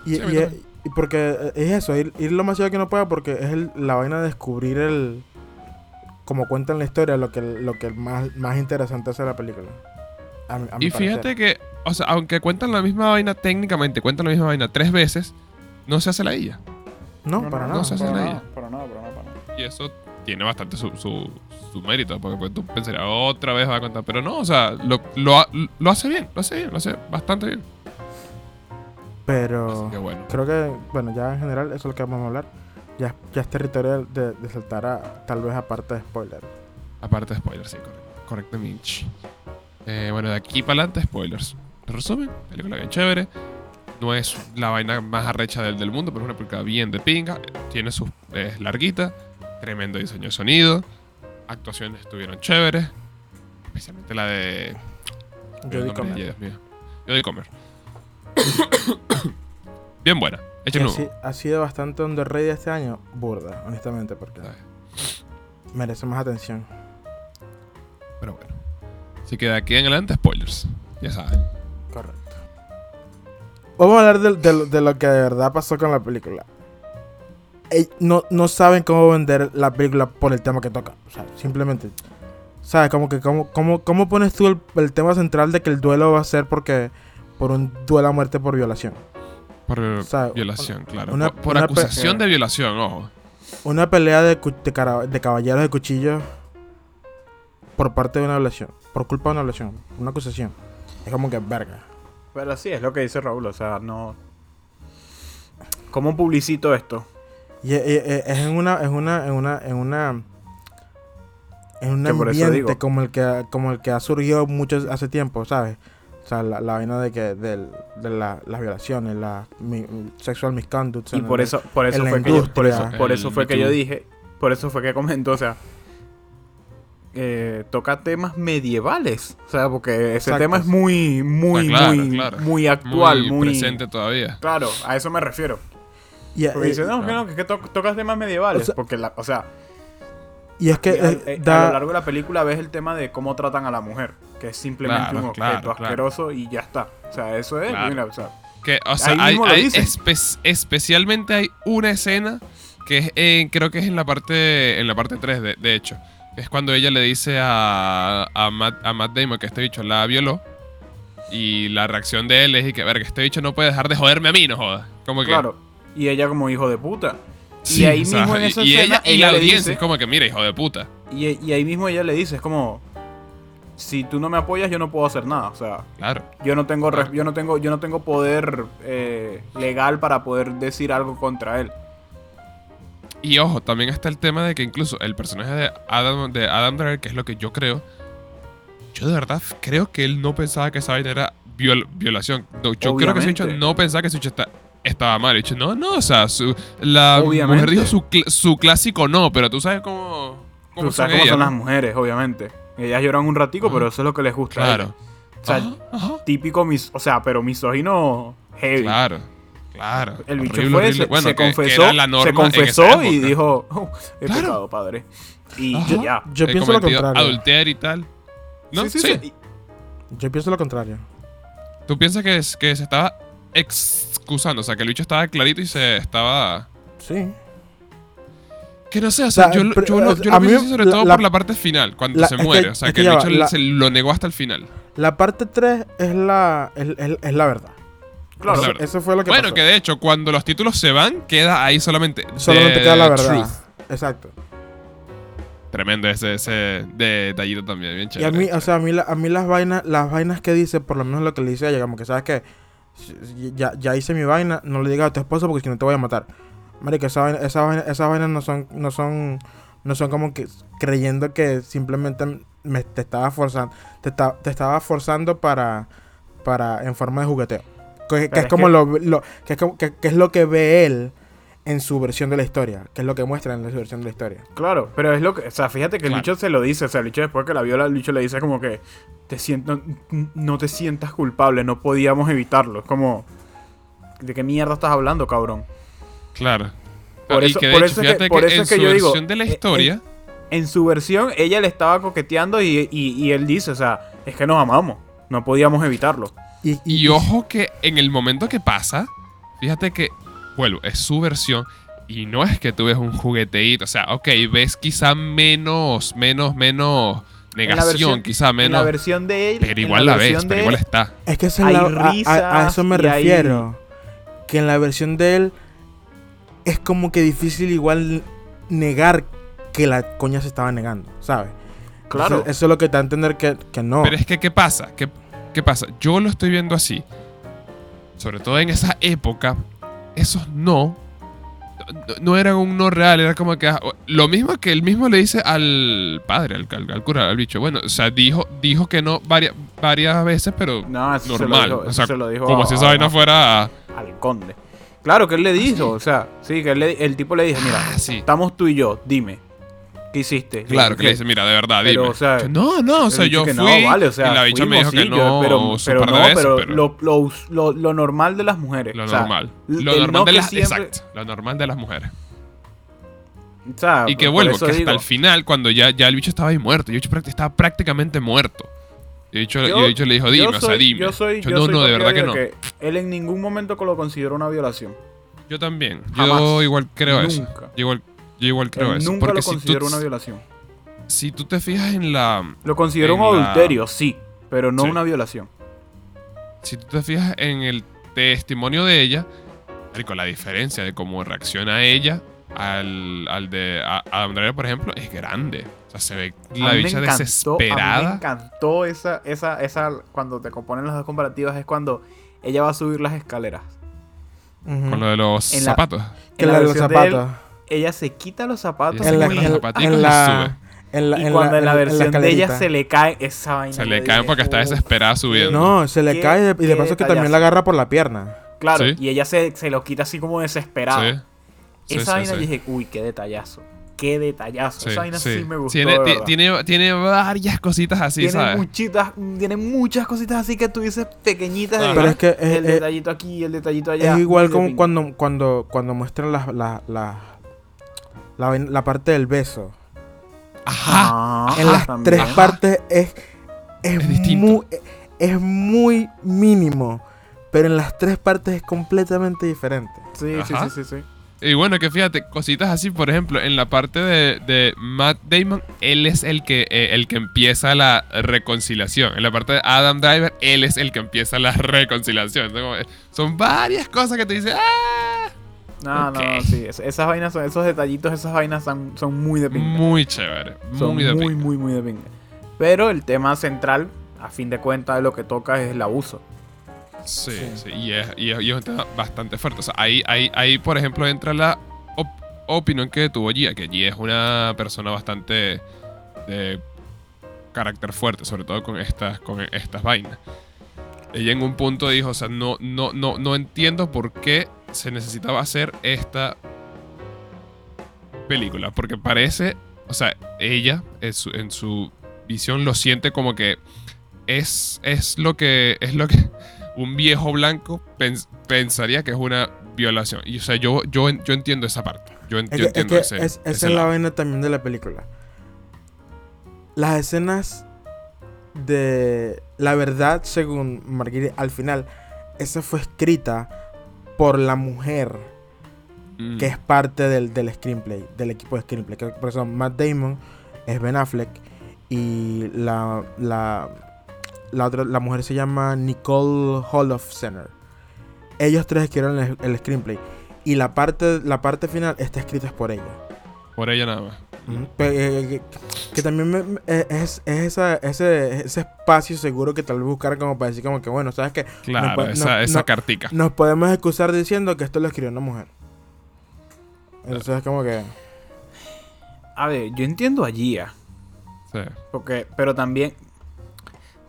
Speaker 3: Y,
Speaker 1: Sí,
Speaker 3: y- y porque eh, es eso, ir, ir lo más ciego que uno pueda porque es el- la vaina de descubrir el... Como cuentan la historia, lo que, lo que más, más interesante hace la película. A a
Speaker 1: Y fíjate
Speaker 3: parecer.
Speaker 1: que o sea, aunque cuentan la misma vaina técnicamente, cuentan la misma vaina tres veces, no se hace la ella.
Speaker 3: No, para nada.
Speaker 1: no se hace
Speaker 2: para
Speaker 1: la
Speaker 2: nada,
Speaker 1: ella.
Speaker 2: para nada, para nada, para nada.
Speaker 1: Y eso tiene bastante su, su, su mérito, porque pues, tú pensarías otra vez va a contar, pero no, o sea, lo, lo, lo hace bien, lo hace bien, lo hace bastante bien.
Speaker 3: Pero
Speaker 1: que bueno.
Speaker 3: creo que, bueno, ya en general eso es lo que vamos a hablar. Ya, ya es territorio de, de saltar a tal vez aparte de spoiler.
Speaker 1: Aparte de spoilers, sí, correcto. Correcto, Minch. Eh, bueno, de aquí para adelante, spoilers. En resumen, película bien chévere. No es la vaina más arrecha del, del mundo, pero es una película bien de pinga. Tiene sus. Es larguita. Tremendo diseño de sonido. Actuaciones estuvieron chéveres. Especialmente la de.
Speaker 3: Jodie Comer.
Speaker 1: Jodie Comer. bien buena.
Speaker 3: Que
Speaker 1: Échenle
Speaker 3: ha, sido bastante underrated este año, burda, honestamente, porque merece más atención.
Speaker 1: Pero bueno. Así que de aquí en adelante, spoilers. Ya saben.
Speaker 3: Correcto. Vamos a hablar de, de- de lo que de verdad pasó con la película. Ey, no, no saben cómo vender la película por el tema que toca. O sea, simplemente. ¿Sabes? Como que cómo, cómo, cómo pones tú el, el tema central de que el duelo va a ser porque por un duelo a muerte por violación.
Speaker 1: Por
Speaker 3: O sea,
Speaker 1: violación, claro.
Speaker 3: una-
Speaker 1: por por
Speaker 3: una
Speaker 1: acusación de violación, ojo.
Speaker 3: Una pelea de, de, caballeros de cuchillo por parte de una violación. Por culpa de una violación. Una acusación. Es como que verga.
Speaker 2: Pero sí, es lo que dice Raúl, o sea, no... ¿Cómo publicito esto?
Speaker 3: Y es en una, en una, en una, en una, en un ambiente como el que, como el que ha surgido mucho hace tiempo, ¿sabes? O sea, la, la vaina de que, del- de la- las violaciones, la mi- sexual misconduct.
Speaker 2: Y por eso, por eso fue que yo, por eso, por eso fue que yo dije, por eso fue que comentó, o sea, eh, toca temas medievales, o sea, porque ese
Speaker 3: Exacto.
Speaker 2: tema es muy, muy,
Speaker 1: claro,
Speaker 2: muy,
Speaker 1: claro.
Speaker 2: muy actual,
Speaker 1: muy,
Speaker 2: muy,
Speaker 1: presente todavía.
Speaker 2: Claro, a eso me refiero.
Speaker 3: Y,
Speaker 2: Porque
Speaker 3: eh,
Speaker 2: dice, no, que
Speaker 1: claro.
Speaker 2: no, que, es que to- tocas temas medievales,
Speaker 3: O sea-
Speaker 2: porque, la, o sea,
Speaker 3: y es que
Speaker 2: y
Speaker 3: eh,
Speaker 2: eh,
Speaker 3: da-
Speaker 2: a lo largo de la película ves el tema de cómo tratan a la mujer, que es simplemente
Speaker 1: Claro,
Speaker 2: un objeto
Speaker 1: claro.
Speaker 2: asqueroso y ya está. O sea, eso es,
Speaker 1: Claro.
Speaker 2: mira, o sea,
Speaker 1: Que, o sea,
Speaker 2: Ahí
Speaker 1: hay,
Speaker 2: mismo lo
Speaker 1: hay espe- especialmente hay una escena que es en- creo que es en la parte en la parte 3 de, de hecho, que es cuando ella le dice a, a, Matt, a Matt Damon que este bicho la violó y la reacción de él es y que verga, este bicho no puede dejar de joderme a mí, no joda. Como que
Speaker 2: claro. Y ella como hijo de puta.
Speaker 1: Sí,
Speaker 2: y ahí
Speaker 1: o sea,
Speaker 2: mismo en esa
Speaker 1: y,
Speaker 2: escena,
Speaker 1: ella, y
Speaker 2: ella
Speaker 1: la audiencia
Speaker 2: dice-
Speaker 1: es como que mira, hijo de puta.
Speaker 2: Y, y ahí mismo ella le dice, es como, si tú no me apoyas, yo no puedo hacer nada. O sea,
Speaker 1: Claro.
Speaker 2: yo no tengo,
Speaker 1: Claro.
Speaker 2: yo no tengo, yo no tengo poder eh, legal para poder decir algo contra él.
Speaker 1: Y ojo, también está el tema de que incluso el personaje de Adam, de Adam Driver, que es lo que yo creo, yo de verdad creo que él no pensaba que esa vaina era viol- violación. No, yo creo que bicho
Speaker 2: Obviamente.
Speaker 1: no pensaba que ese bicho está- estaba mal. Bicho, no, no, o sea, su- la
Speaker 2: Obviamente.
Speaker 1: mujer dijo su, cl- su clásico no, pero tú sabes cómo, cómo
Speaker 2: Tú
Speaker 1: son
Speaker 2: sabes cómo
Speaker 1: ellas,
Speaker 2: son
Speaker 1: ¿no?
Speaker 2: las mujeres, obviamente. Ellas lloran un ratico, pero eso es lo que les gusta.
Speaker 1: Claro.
Speaker 2: O sea,
Speaker 1: Ajá, ajá.
Speaker 2: típico, mis, o sea, pero misógino heavy.
Speaker 1: Claro, claro.
Speaker 2: El bicho
Speaker 1: Horrible,
Speaker 2: fue,
Speaker 1: horrible.
Speaker 2: se,
Speaker 1: Bueno,
Speaker 2: se
Speaker 1: que- que
Speaker 2: confesó,
Speaker 1: era la norma
Speaker 2: se
Speaker 1: en
Speaker 2: confesó
Speaker 1: esa
Speaker 2: y
Speaker 1: época.
Speaker 2: dijo, "Oh, he
Speaker 1: Claro.
Speaker 2: pecado, padre. Y
Speaker 1: Ajá.
Speaker 2: ya.
Speaker 3: yo
Speaker 1: He
Speaker 3: pienso lo contrario.
Speaker 1: Adulterio y tal. ¿No?
Speaker 2: Sí, sí, sí.
Speaker 3: Yo pienso lo contrario.
Speaker 1: ¿Tú piensas que, es- que se estaba excusando? O sea, que el bicho estaba clarito y se estaba...
Speaker 3: Sí.
Speaker 1: Que no sé, o sea, yo,
Speaker 3: pero,
Speaker 1: yo lo, yo lo
Speaker 3: mí
Speaker 1: sobre
Speaker 3: la-
Speaker 1: todo
Speaker 3: la-
Speaker 1: por la parte final, cuando
Speaker 3: la-
Speaker 1: se
Speaker 3: que-
Speaker 1: muere. o sea, que,
Speaker 3: que
Speaker 1: el bicho
Speaker 3: va, la-
Speaker 1: se lo negó hasta el final.
Speaker 3: La parte 3 es la, es, es- es la verdad.
Speaker 2: Claro.
Speaker 3: Eso, fue lo que
Speaker 1: Bueno,
Speaker 3: pasó.
Speaker 1: que de hecho, cuando los títulos se van, queda ahí solamente.
Speaker 3: Solamente
Speaker 1: the
Speaker 3: queda la verdad.
Speaker 1: truth.
Speaker 3: Exacto.
Speaker 1: Tremendo ese, ese detallito también, bien
Speaker 3: Y
Speaker 1: chévere.
Speaker 3: a mí, o sea, a mí, la- a mí las vainas, las vainas que dice, por lo menos lo que le dice a ella, como que sabes que ya, ya hice mi vaina, no le digas a tu esposo porque si no te voy a matar. Marica, esa vaina, esa vaina- esas vainas no son, no son, no son como que creyendo que simplemente me, te estaba forzando, te, esta- te estaba forzando para, para, en forma de jugueteo. Que, es
Speaker 2: es
Speaker 3: como
Speaker 2: que-
Speaker 3: lo, lo- que es como, que, que es lo que ve él en su versión de la historia, que es lo que muestra en su versión de la historia.
Speaker 2: Claro, pero es lo que, o sea, fíjate que el
Speaker 1: Claro.
Speaker 2: bicho se lo dice, o sea, el bicho después que la viola, el bicho le dice como que te siento, no te sientas culpable, no podíamos evitarlo. Es como, ¿de qué mierda estás hablando, cabrón?
Speaker 1: Claro.
Speaker 2: Por
Speaker 1: y
Speaker 2: eso-
Speaker 1: que de
Speaker 2: por
Speaker 1: hecho,
Speaker 2: eso que-
Speaker 1: fíjate
Speaker 2: por
Speaker 1: que,
Speaker 2: eso
Speaker 1: en
Speaker 2: es que
Speaker 1: su
Speaker 2: yo digo,
Speaker 1: de la historia.
Speaker 2: En su versión, ella le estaba coqueteando y, y- y él dice, o sea, es que nos amamos, no podíamos evitarlo.
Speaker 3: Y,
Speaker 1: Y ojo que en el momento que pasa, fíjate que, vuelvo, es su versión. Y no es que tú ves un jugueteíto. O sea, ok, ves quizá menos, menos, menos. negación,
Speaker 2: versión-
Speaker 1: quizá
Speaker 2: En la
Speaker 1: menos.
Speaker 2: versión de él.
Speaker 1: Pero igual
Speaker 2: la
Speaker 1: la ves, pero igual está.
Speaker 3: Es que esa es la- a- a, a
Speaker 2: risas
Speaker 3: eso me
Speaker 2: hay-
Speaker 3: refiero. Que en la versión de él es como que difícil igual negar que la coña se estaba negando, ¿sabes?
Speaker 2: Claro.
Speaker 3: Eso, eso es lo que te da a entender que, que no.
Speaker 1: Pero es que, ¿qué pasa? ¿Qué, ¿Qué pasa? Yo lo estoy viendo así. Sobre todo en esa época, esos no. No, no eran un no real, era como que. ah, Lo mismo que él mismo le dice al padre, al, al, al cura, al bicho. Bueno, o sea, dijo, dijo que no varias, varias veces, pero
Speaker 2: No, eso se lo
Speaker 1: normal.
Speaker 2: dijo-
Speaker 1: o sea,
Speaker 2: se lo dijo
Speaker 1: como
Speaker 2: a-
Speaker 1: si esa
Speaker 2: a-
Speaker 1: vaina fuera.
Speaker 2: al conde. Claro que él le dijo, o sea, sí, que él le- el tipo le dijo, mira,
Speaker 1: Ah, sí.
Speaker 2: estamos tú y yo, dime, ¿qué hiciste?
Speaker 1: Claro, que le dice, mira, de verdad,
Speaker 2: Pero,
Speaker 1: dime.
Speaker 2: o sea,
Speaker 1: Yo, no, no, o sea, yo fui.
Speaker 2: no, vale, o sea,
Speaker 1: y la bicha me dijo que
Speaker 2: yo-
Speaker 1: no,
Speaker 2: pero, pero no,
Speaker 1: veces,
Speaker 2: Lo, lo, lo- lo normal de las mujeres.
Speaker 1: lo
Speaker 2: o sea,
Speaker 1: normal. Lo normal
Speaker 2: no
Speaker 1: de las.
Speaker 2: siempre-
Speaker 1: Exacto. Lo normal de las mujeres.
Speaker 2: o sea,
Speaker 1: Y que vuelvo, que hasta
Speaker 2: digo,
Speaker 1: el final, cuando ya, ya el bicho estaba ahí muerto, el bicho estaba prácticamente muerto. Y el bicho, y el bicho le dijo, dime,
Speaker 2: yo
Speaker 1: o sea, dime.
Speaker 2: Yo soy,
Speaker 1: Yo,
Speaker 2: yo
Speaker 1: no,
Speaker 2: soy
Speaker 1: no, de verdad que no.
Speaker 2: él en ningún momento lo consideró una violación.
Speaker 1: Yo también.
Speaker 2: Jamás.
Speaker 1: Yo igual creo eso. Yo igual, yo igual creo
Speaker 2: Él
Speaker 1: eso.
Speaker 2: nunca
Speaker 1: Porque
Speaker 2: lo
Speaker 1: si tú,
Speaker 2: consideró una violación.
Speaker 1: si tú te fijas en la.
Speaker 2: Lo consideró un
Speaker 1: la-
Speaker 2: adulterio, sí, pero no
Speaker 1: Sí.
Speaker 2: una violación.
Speaker 1: Si tú te fijas en el testimonio de ella, marico, la diferencia de cómo reacciona ella al, al de a, a Andrea, por ejemplo, es grande. O sea, se ve la bicha
Speaker 2: encantó- A mí me
Speaker 1: desesperada.
Speaker 2: encantó esa, esa, esa, cuando te componen las dos comparativas, es cuando ella va a subir las escaleras.
Speaker 1: Con lo de los
Speaker 2: En la-
Speaker 1: zapatos.
Speaker 3: que
Speaker 2: en
Speaker 3: la
Speaker 2: la
Speaker 3: de los
Speaker 2: versión de él,
Speaker 3: zapatos.
Speaker 2: Ella se quita los zapatos
Speaker 3: En la,
Speaker 2: y,
Speaker 1: los
Speaker 3: en-
Speaker 1: zapaticos
Speaker 3: en
Speaker 1: y
Speaker 3: la- en la-
Speaker 2: y
Speaker 3: en
Speaker 2: cuando
Speaker 3: la-
Speaker 2: en la
Speaker 3: en la
Speaker 2: versión de ella se le cae esa vaina.
Speaker 1: Se le cae
Speaker 2: dije,
Speaker 1: porque está desesperada subiendo.
Speaker 3: No, se le cae y de paso que también la agarra por la pierna.
Speaker 2: Claro,
Speaker 1: Sí.
Speaker 2: y ella se, se lo quita así como desesperada.
Speaker 1: Sí. Sí,
Speaker 2: esa
Speaker 1: sí,
Speaker 2: vaina dije, uy, qué detallazo. Qué detallazo.
Speaker 1: Sí,
Speaker 2: esa vaina sí,
Speaker 1: sí.
Speaker 2: me gustó.
Speaker 1: Tiene,
Speaker 2: de
Speaker 1: tiene, tiene varias cositas así,
Speaker 2: tiene
Speaker 1: ¿sabes?
Speaker 2: muchitas, tiene muchas cositas así que tú dices pequeñitas. de,
Speaker 1: Ajá.
Speaker 3: Pero es que es,
Speaker 2: el
Speaker 3: es-
Speaker 2: detallito aquí, el detallito allá.
Speaker 3: es igual como cuando, cuando, cuando muestran la, la, la, la, la parte del beso.
Speaker 1: Ajá.
Speaker 2: Ajá,
Speaker 3: en las
Speaker 2: también.
Speaker 3: tres
Speaker 1: Ajá.
Speaker 3: partes es, es, muy, es muy mínimo. Pero en las tres partes es completamente diferente.
Speaker 2: Sí, sí,
Speaker 1: Ajá.
Speaker 2: sí, sí, sí.
Speaker 1: Y bueno, que fíjate, cositas así, por ejemplo, en la parte de, de Matt Damon, él es el que, eh, el que empieza la reconciliación. En la parte de Adam Driver, él es el que empieza la reconciliación. Entonces, eh, son varias cosas que te dicen, ¡ah!
Speaker 2: No,
Speaker 1: Ok.
Speaker 2: no, sí. es- Esas vainas, son, esos detallitos, esas vainas son, son muy de pinga.
Speaker 1: Muy chévere.
Speaker 2: son
Speaker 1: muy de
Speaker 2: muy,
Speaker 1: pinga.
Speaker 2: muy, muy de pinga. Pero el tema central, a fin de cuentas, de lo que toca es el abuso.
Speaker 1: Sí,
Speaker 3: Sí.
Speaker 1: sí, y es, y es- y es un tema bastante fuerte. O sea, ahí, ahí, ahí por ejemplo, entra la op- opinión que tuvo Gia, que Gia es una persona bastante de carácter fuerte, sobre todo con estas, con estas vainas. Ella en un punto dijo, o sea, no, no, no, no entiendo por qué se necesitaba hacer esta película, porque parece, o sea, ella en su, en su visión lo siente como que es, es lo que es lo que un viejo blanco pens- pensaría que es una violación. Y o sea, yo, yo, yo entiendo esa parte. Yo,
Speaker 3: Es es
Speaker 1: entiendo
Speaker 3: que
Speaker 1: ese,
Speaker 3: es- esa es la vaina también de la película. Las escenas de la verdad, según Marguerite, al final, esa fue escrita por la mujer
Speaker 1: Mm.
Speaker 3: que es parte del, del screenplay, del equipo de screenplay. Que por eso Matt Damon es Ben Affleck y la, la, la otra, la mujer se llama Nicole Holofcener. Ellos tres escribieron el, el screenplay y la parte, la parte final está escrita por ella.
Speaker 1: Por ella nada más.
Speaker 3: Eh, que, que también me- eh, es, es esa, ese, ese espacio seguro que tal vez buscar como para decir como que bueno, ¿sabes qué?
Speaker 1: Claro, esa,
Speaker 3: no-
Speaker 1: esa
Speaker 3: no-
Speaker 1: cartica.
Speaker 3: Nos podemos excusar diciendo que esto lo escribió una mujer. Entonces es como que...
Speaker 2: A ver, yo entiendo a Gia.
Speaker 1: Sí.
Speaker 2: Porque, pero también.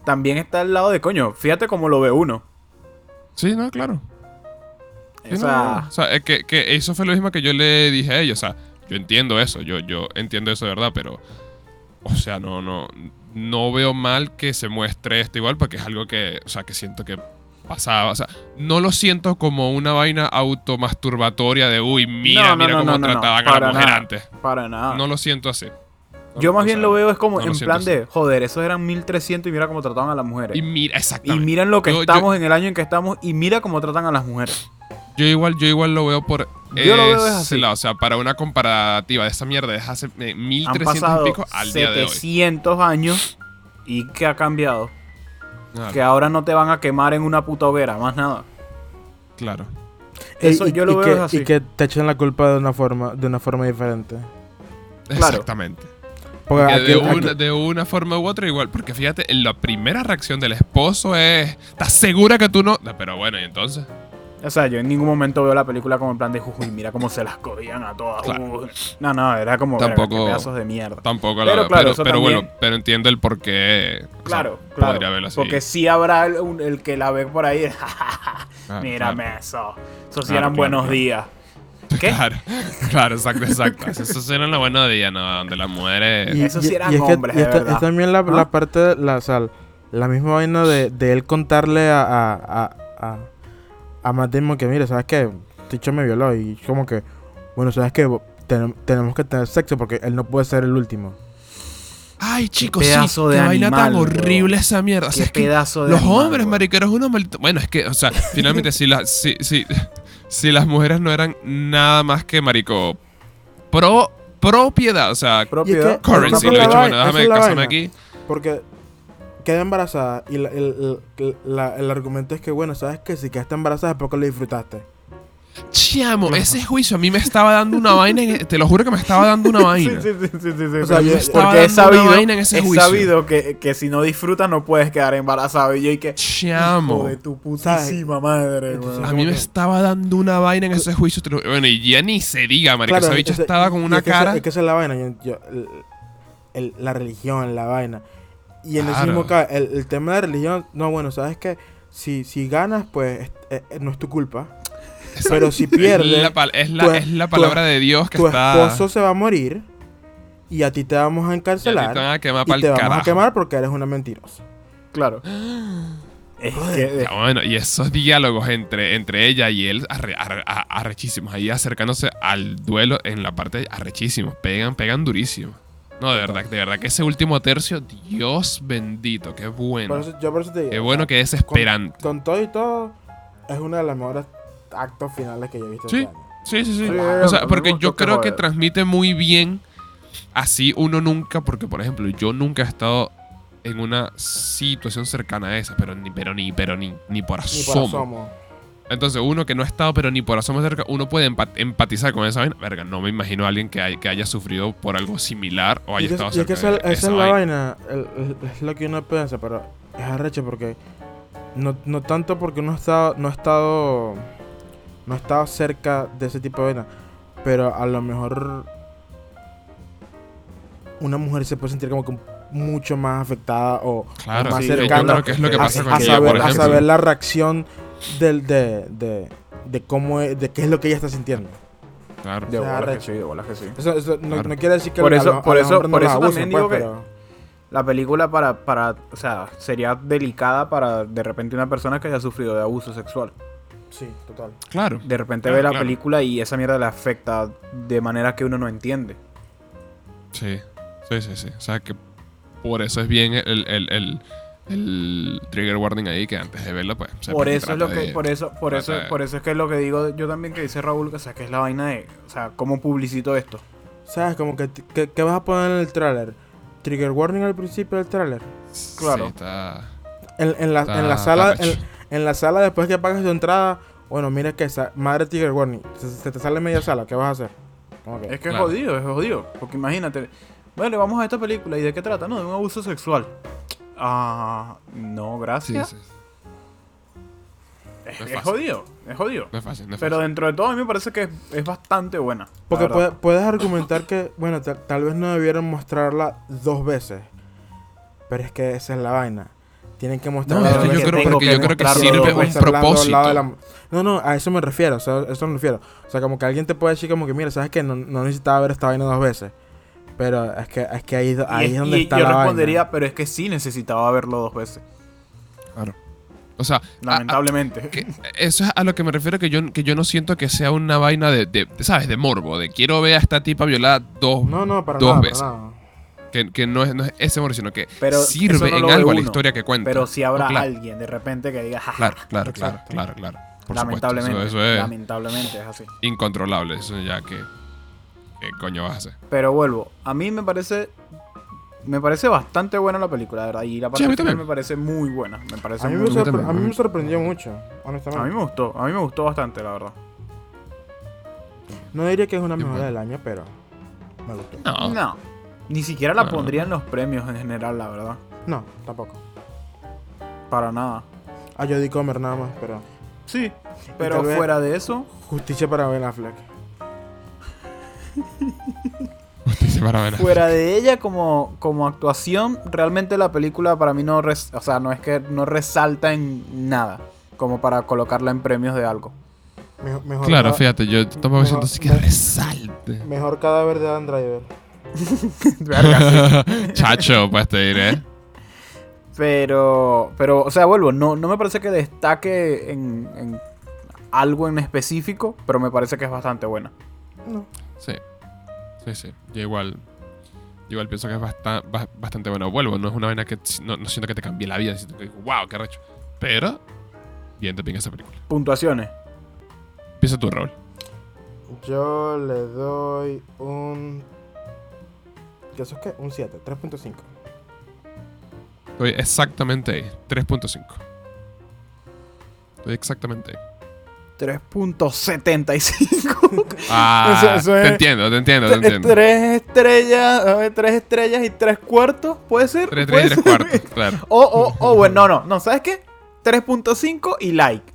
Speaker 2: También está al lado de coño. Fíjate cómo lo ve uno.
Speaker 1: Sí, no, claro. Sí,
Speaker 2: O
Speaker 1: no,
Speaker 2: sea,
Speaker 1: no. O sea, es que, que eso fue lo mismo que yo le dije a ella. O sea, yo entiendo eso, yo, yo entiendo eso de verdad, pero. O sea, no, no. No veo mal que se muestre esto igual, porque es algo que. O sea, que siento que pasaba. O sea, no lo siento como una vaina automasturbatoria de uy, mira,
Speaker 2: No, no,
Speaker 1: mira
Speaker 2: no,
Speaker 1: cómo trataban a la mujer
Speaker 2: nada.
Speaker 1: antes.
Speaker 2: para nada.
Speaker 1: No lo siento así.
Speaker 2: yo más bien
Speaker 1: sea,
Speaker 2: lo veo es como en plan de, joder, esos eran 1300 y mira cómo trataban a las mujeres.
Speaker 1: Y mira,
Speaker 2: Y
Speaker 1: exactamente.
Speaker 2: miren lo que
Speaker 1: Yo- yo-
Speaker 2: estamos en el año en que estamos y mira cómo tratan a las mujeres.
Speaker 1: Yo igual, yo igual lo veo por
Speaker 2: Yo lo veo es
Speaker 1: ese
Speaker 2: así.
Speaker 1: lado. O sea, para una comparativa de esa mierda de hace eh,
Speaker 2: Han
Speaker 1: 1300
Speaker 2: pasado
Speaker 1: y pico al día de hoy.
Speaker 2: 700 años ¿Y qué ha cambiado? Que ahora no te van a quemar en una puta hoguera, más nada.
Speaker 1: Claro.
Speaker 2: Eso
Speaker 3: y,
Speaker 2: yo lo
Speaker 3: y
Speaker 2: veo
Speaker 3: que,
Speaker 2: así.
Speaker 3: Y que te echen la culpa de una forma, de una forma diferente.
Speaker 2: Claro.
Speaker 1: Exactamente.
Speaker 3: Porque
Speaker 1: Que
Speaker 3: aquí-
Speaker 1: de, una, de una forma u otra igual. Porque fíjate, la primera reacción del esposo es. ¿Estás segura que tú? No, Pero bueno, y entonces.
Speaker 2: O sea, yo en ningún momento veo la película como en plan de uy, mira cómo se las cogían a todas.
Speaker 1: Claro.
Speaker 2: uy". No, no, era como
Speaker 1: Tampoco-
Speaker 2: pedazos de mierda.
Speaker 1: Tampoco
Speaker 2: Pero
Speaker 1: la veo.
Speaker 2: claro,
Speaker 1: pero
Speaker 2: eso
Speaker 1: pero
Speaker 2: también-
Speaker 1: bueno, pero entiendo el por qué. o sea,
Speaker 2: Claro, claro.
Speaker 1: Podría verlo así.
Speaker 2: Porque sí habrá el, que la ve por ahí.
Speaker 1: Ah,
Speaker 2: Mírame
Speaker 1: claro.
Speaker 2: eso. Eso sí
Speaker 1: Claro,
Speaker 2: eran
Speaker 1: claro,
Speaker 2: buenos
Speaker 1: claro.
Speaker 2: días. ¿Qué?
Speaker 1: Claro, claro, exacto, exacto. Eso era la buena día, ¿no? Donde las mujeres.
Speaker 3: y-
Speaker 2: Esos sí
Speaker 3: y-
Speaker 2: eran
Speaker 3: y es que-
Speaker 2: hombres,
Speaker 3: y
Speaker 2: de
Speaker 3: esta-
Speaker 2: verdad.
Speaker 3: es también la,
Speaker 2: ¿Ah?
Speaker 3: la parte, de la, o sea, la misma vaina de, de él contarle a, a, a, a, a Matt Damon que, mira, ¿sabes qué? Ticho me violó y como que, bueno, ¿sabes qué? Ten- tenemos que tener sexo porque él no puede ser el último.
Speaker 1: Ay, chicos, sí.
Speaker 2: pedazo de
Speaker 1: qué vaina tan
Speaker 2: animal,
Speaker 1: horrible esa mierda. O sea,
Speaker 2: Qué
Speaker 1: es que
Speaker 2: pedazo de
Speaker 1: los
Speaker 2: animal,
Speaker 1: hombres, mariqueros, unos malditos. Bueno, es que, o sea, finalmente, si, las si, si, si las mujeres no eran nada más que, marico, pro, propiedad, o sea,
Speaker 2: Propiedad.
Speaker 1: currency. Lo he dicho, bueno, déjame casarme aquí.
Speaker 3: Porque queda embarazada y la- el, el- la- el argumento es que, bueno, ¿sabes qué? Si quedaste embarazada es porque lo disfrutaste.
Speaker 1: Chamo, ese juicio a mí me estaba dando una vaina. en- te lo juro que me estaba dando una vaina.
Speaker 2: sí, sí, sí, sí, sí,
Speaker 3: O sea, yo-
Speaker 1: estaba
Speaker 2: porque
Speaker 1: una
Speaker 2: sabido, que, que si no disfrutas no puedes quedar embarazado. Y yo y que
Speaker 1: Chamo.
Speaker 2: de tu putísima madre,
Speaker 3: Entonces.
Speaker 1: A mí me
Speaker 3: que-
Speaker 1: estaba dando una vaina en ese juicio. lo- Bueno, y ya ni se diga, marico. esa bicha estaba con una
Speaker 3: es que esa-
Speaker 1: cara.
Speaker 3: es que esa es la vaina. yo- yo- el- el- la religión, la vaina. Y en ese
Speaker 1: Claro.
Speaker 3: mismo caso, el, el tema de la religión, no, bueno, ¿sabes qué? Si, si ganas, pues es- es- no es tu culpa. Pero si
Speaker 1: Es
Speaker 3: pierdes,
Speaker 1: la, pal- es la,
Speaker 3: tu-
Speaker 1: es la
Speaker 3: tu-
Speaker 1: palabra de Dios que
Speaker 3: tu
Speaker 1: está.
Speaker 3: esposo se va a morir y a ti te vamos a
Speaker 1: y a ti
Speaker 3: encarcelar
Speaker 1: te van a quemar
Speaker 3: y te vamos
Speaker 1: carajo.
Speaker 3: a quemar porque eres una mentirosa.
Speaker 2: Claro. Es que,
Speaker 1: Ya, bueno, y esos diálogos entre, entre ella y él arre- arre- a- arrechísimos, ahí acercándose al duelo en la parte arrechísimos, pegan, pegan durísimo. No, de verdad, de verdad que ese último tercio, Dios bendito, qué bueno.
Speaker 3: Por eso, yo por eso te digo.
Speaker 1: Qué bueno que desesperante.
Speaker 3: Con todo y todo, es uno de los mejores actos finales que yo he visto
Speaker 1: Sí.
Speaker 3: este año.
Speaker 1: Sí, sí, sí.
Speaker 2: Sí,
Speaker 1: o sea, porque yo creo que transmite muy bien. Así uno nunca, porque por ejemplo, yo nunca he estado en una situación cercana a esa, pero ni, pero ni, pero ni, ni por
Speaker 3: Ni por
Speaker 1: asomo. Entonces, uno que no ha estado, pero ni por asomo cerca, uno puede empa- empatizar con esa vaina. Verga, no me imagino a alguien que, hay- que haya sufrido por algo similar o haya estado
Speaker 3: y es que
Speaker 1: cerca
Speaker 3: esa,
Speaker 1: de
Speaker 3: esa
Speaker 1: esa
Speaker 3: es la
Speaker 1: vaina.
Speaker 3: vaina, el- el- es lo que uno piensa, pero es arrecho porque no, no tanto porque no ha estado, no ha estado, no ha estado cerca de ese tipo de vaina, pero a lo mejor una mujer se puede sentir como que mucho más afectada o,
Speaker 1: Claro,
Speaker 3: más
Speaker 2: sí,
Speaker 1: yo
Speaker 3: cercana
Speaker 1: creo que es lo que
Speaker 2: a-
Speaker 1: pasa
Speaker 3: a,
Speaker 1: con
Speaker 3: a
Speaker 1: ella,
Speaker 3: saber,
Speaker 1: por
Speaker 3: a
Speaker 1: ejemplo.
Speaker 3: saber la reacción del, de, de, de cómo es- de qué es lo que ella está sintiendo.
Speaker 1: Claro.
Speaker 2: de bolas que sí, de bolas que sí.
Speaker 3: Eso, eso no,
Speaker 1: Claro.
Speaker 3: no quiere decir que
Speaker 2: Por
Speaker 3: a
Speaker 2: eso-
Speaker 3: a
Speaker 2: por eso- por eso
Speaker 3: abusen,
Speaker 2: también
Speaker 3: pues,
Speaker 2: digo que-
Speaker 3: pero-
Speaker 2: La película para, para, o sea, sería delicada para de repente una persona que haya sufrido de abuso sexual.
Speaker 3: Sí, total.
Speaker 1: Claro.
Speaker 2: De repente
Speaker 1: Claro,
Speaker 2: ve la
Speaker 1: claro.
Speaker 2: película y esa mierda le afecta de manera que uno no entiende.
Speaker 1: Sí. Sí, sí, sí. O sea que por eso es bien el, el, el, el trigger warning ahí que antes de verlo, pues.
Speaker 2: por eso es lo que,
Speaker 1: de-
Speaker 2: por eso, por eso,
Speaker 1: de-
Speaker 2: por eso es que es lo que digo yo también que dice Raúl, que, o sea, que es la vaina de, o sea, cómo publicito esto.
Speaker 3: ¿Sabes? Como que, que, que vas a poner en el tráiler. Trigger warning al principio del tráiler.
Speaker 2: claro.
Speaker 1: Sí, está,
Speaker 3: En, en la,
Speaker 1: está-
Speaker 3: en la sala, en, en la sala después que pagas tu entrada, bueno, mira que esa madre trigger warning. Se, se te sale media sala, ¿qué vas a hacer?
Speaker 2: Es que
Speaker 1: Claro.
Speaker 2: es jodido, es jodido. Porque imagínate, bueno, vamos a esta película y de qué trata, no, de un abuso sexual. Ah, no, gracias.
Speaker 1: sí.
Speaker 2: Es,
Speaker 1: No es
Speaker 2: es
Speaker 1: fácil.
Speaker 2: jodido, es jodido.
Speaker 1: No es fácil, no es
Speaker 2: Pero
Speaker 1: fácil.
Speaker 2: dentro de todo a mí me parece que es, es bastante buena.
Speaker 3: Porque puede- puedes argumentar que, bueno, tal, tal vez no debieron mostrarla dos veces. Pero es que esa es la vaina. Tienen que mostrarla dos
Speaker 1: que yo
Speaker 3: veces.
Speaker 1: creo, porque
Speaker 2: que
Speaker 1: yo creo que sirve un
Speaker 2: veces.
Speaker 1: Propósito.
Speaker 3: la- No, no, a eso me refiero, o sea, a eso me refiero. O sea, como que alguien te puede decir como que, mira, ¿sabes qué? No, no necesitaba ver esta vaina dos veces. Pero es que, es que ahí, ahí
Speaker 2: es-
Speaker 3: es donde
Speaker 2: y
Speaker 3: está
Speaker 2: yo
Speaker 3: la
Speaker 2: respondería,
Speaker 3: vaina.
Speaker 2: pero es que sí necesitaba verlo dos veces.
Speaker 1: Claro. O sea, a- a-
Speaker 2: Lamentablemente.
Speaker 1: que eso es a lo que me refiero que yo, que yo no siento que sea una vaina de, de- de, ¿sabes? De morbo, de quiero ver a esta tipa violada dos,
Speaker 3: No, no, para
Speaker 1: dos
Speaker 3: nada, para
Speaker 1: veces.
Speaker 3: nada.
Speaker 1: que, que no, es, no es ese morbo, sino que
Speaker 2: Pero
Speaker 1: sirve
Speaker 2: no
Speaker 1: en algo a la historia que cuenta.
Speaker 2: Pero si habrá
Speaker 1: claro,
Speaker 2: alguien de repente que diga, "Ja,
Speaker 1: Claro, claro, claro, claro, claro. Por
Speaker 2: lamentablemente.
Speaker 1: supuesto, eso, eso es
Speaker 2: Lamentablemente es así.
Speaker 1: incontrolable, eso ya que... ¿Qué coño vas a hacer?
Speaker 2: Pero vuelvo, a mí me parece me parece bastante buena la película, verdad. Y la parte
Speaker 1: Sí,
Speaker 2: final
Speaker 1: también.
Speaker 2: me parece muy buena. Me parece
Speaker 3: A mí,
Speaker 2: muy
Speaker 3: me
Speaker 1: también.
Speaker 3: a mí me sorprendió mucho, honestamente.
Speaker 2: A mí me gustó, a mí me gustó bastante, la verdad.
Speaker 3: No diría que es una
Speaker 1: Qué
Speaker 3: mejor
Speaker 1: bueno.
Speaker 3: del año, pero me gustó.
Speaker 1: No.
Speaker 2: No. Ni siquiera la
Speaker 1: No.
Speaker 2: pondría en los premios en general, la verdad.
Speaker 3: No, tampoco.
Speaker 2: Para nada.
Speaker 3: A Jodie Comer nada más, pero
Speaker 2: Sí. Pero fuera de eso,
Speaker 3: justicia para Ben Affleck.
Speaker 2: Fuera de ella como, como actuación, realmente la película para mí no, res- o sea, no es que no resalta en nada como para colocarla en premios de algo.
Speaker 3: Mejor, mejor
Speaker 1: Claro,
Speaker 3: cada-
Speaker 1: fíjate, yo tampoco siento así que
Speaker 3: mejor-
Speaker 1: resalte.
Speaker 3: Mejor cadáver de Adam Driver.
Speaker 2: Verga.
Speaker 1: Chacho, pues te diré.
Speaker 2: Pero, pero, o sea, vuelvo, no, no me parece que destaque en, en algo en específico, pero me parece que es bastante buena.
Speaker 3: No.
Speaker 1: Sí. Sí, sí. Yo igual. yo igual pienso que es basta- ba- bastante bueno. Vuelvo, no es una vaina que. No, no siento que te cambie la vida. Siento que digo, wow, qué recho. Pero. Bien, te pinga esa película.
Speaker 2: Puntuaciones.
Speaker 1: Empieza tu rol.
Speaker 3: Yo le doy un. ¿Qué eso es qué? Un 7, 3.5.
Speaker 1: Estoy exactamente ahí. 3.5. Estoy exactamente ahí.
Speaker 2: 3.75.
Speaker 1: Ah,
Speaker 2: Eso- eso
Speaker 1: te
Speaker 2: es-
Speaker 1: entiendo, te entiendo, te entiendo.
Speaker 2: tres estrellas, ver, tres estrellas y tres cuartos, ¿puede ser?
Speaker 1: 3,
Speaker 2: ¿Puede
Speaker 1: 3 y 3
Speaker 2: ser?
Speaker 1: cuartos, claro.
Speaker 2: O, o, o, bueno, no, no, no, ¿sabes qué? 3.5 y like.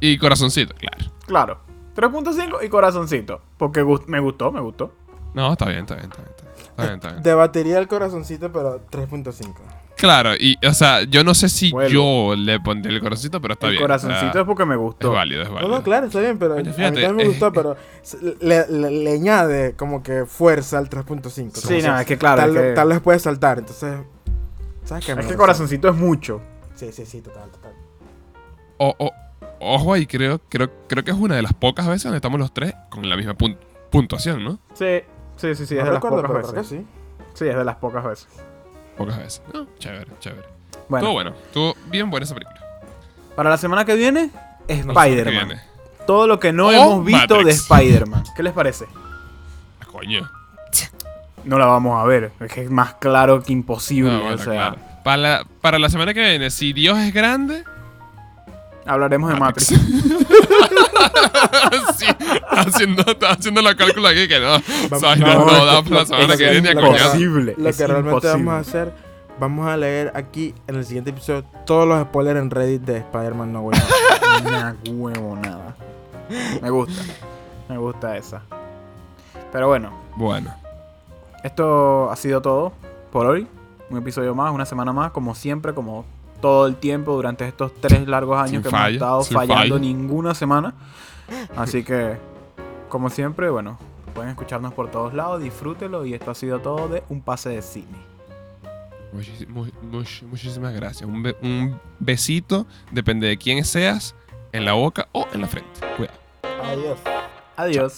Speaker 1: Y corazoncito, claro.
Speaker 2: Claro. 3.5 y corazoncito. Porque gust- me gustó, me gustó.
Speaker 1: No, está bien, está bien, está bien. Está bien, está bien, está bien.
Speaker 3: Debatiría el corazoncito, pero 3.5.
Speaker 1: Claro, y, o sea, yo no sé si
Speaker 2: Vuelvo.
Speaker 1: yo le pondría el corazoncito, pero está
Speaker 2: el
Speaker 1: bien.
Speaker 2: corazoncito
Speaker 1: o sea,
Speaker 2: es porque me
Speaker 1: es
Speaker 2: gustó.
Speaker 1: válido, es
Speaker 3: No,
Speaker 1: válido.
Speaker 3: no, claro, está bien, pero
Speaker 1: Oye,
Speaker 3: a mí también me
Speaker 1: eh,
Speaker 3: gustó, pero le, le- le añade como que fuerza al 3.5.
Speaker 2: Sí, no, es que claro.
Speaker 3: tal,
Speaker 2: es que,
Speaker 3: tal vez puede saltar, entonces... ¿Sabes qué?
Speaker 2: es que corazoncito es mucho.
Speaker 3: Sí, sí, sí, total, total.
Speaker 1: O- o- ojo ahí, creo, creo, creo que es una de las pocas veces donde estamos los tres con la misma pun- puntuación, ¿no?
Speaker 2: Sí, sí, sí, sí,
Speaker 3: no
Speaker 2: es de las pocas veces.
Speaker 3: que sí.
Speaker 2: Sí, es de las pocas veces.
Speaker 1: Pocas veces. No, chévere, chévere.
Speaker 2: Bueno,
Speaker 1: Estuvo bueno, estuvo bien buena esa película.
Speaker 2: para la semana que viene, Spider-Man. Todo lo que no
Speaker 1: O
Speaker 2: hemos visto de
Speaker 1: Matrix.
Speaker 2: Spider-Man. ¿Qué les parece?
Speaker 1: Ah, coño.
Speaker 2: No la vamos a ver. Es que es más claro que imposible.
Speaker 1: No, bueno,
Speaker 2: o sea,
Speaker 1: claro. Para la, para la semana que viene, si Dios es grande.
Speaker 2: Hablaremos de Matrix.
Speaker 1: sí, haciendo, haciendo la cálculo aquí que no.
Speaker 3: Vamos-
Speaker 1: ¿sabes?
Speaker 2: no,
Speaker 1: No, da para la semana que viene
Speaker 3: lo que-
Speaker 2: es
Speaker 3: realmente
Speaker 2: imposible.
Speaker 3: vamos a hacer, vamos a leer aquí en el siguiente episodio todos los spoilers en Reddit de Spider-Man No Way Home.
Speaker 2: Una huevo nada. Me gusta. Me gusta esa. Pero bueno,
Speaker 1: Bueno,
Speaker 2: esto ha sido todo por hoy. Un episodio más, una semana más, como siempre, como todo el tiempo durante estos tres largos años
Speaker 1: Sin
Speaker 2: que
Speaker 1: falla,
Speaker 2: hemos estado fallando
Speaker 1: falla.
Speaker 2: ninguna semana. Así que, como siempre, bueno, pueden escucharnos por todos lados, disfrútelo y esto ha sido todo de un pase de cine.
Speaker 1: muchis- mu- much- muchísimas gracias. Un, be- un besito, depende de quién seas, en la boca o en la frente. Cuidado.
Speaker 3: Adiós.
Speaker 2: Adiós.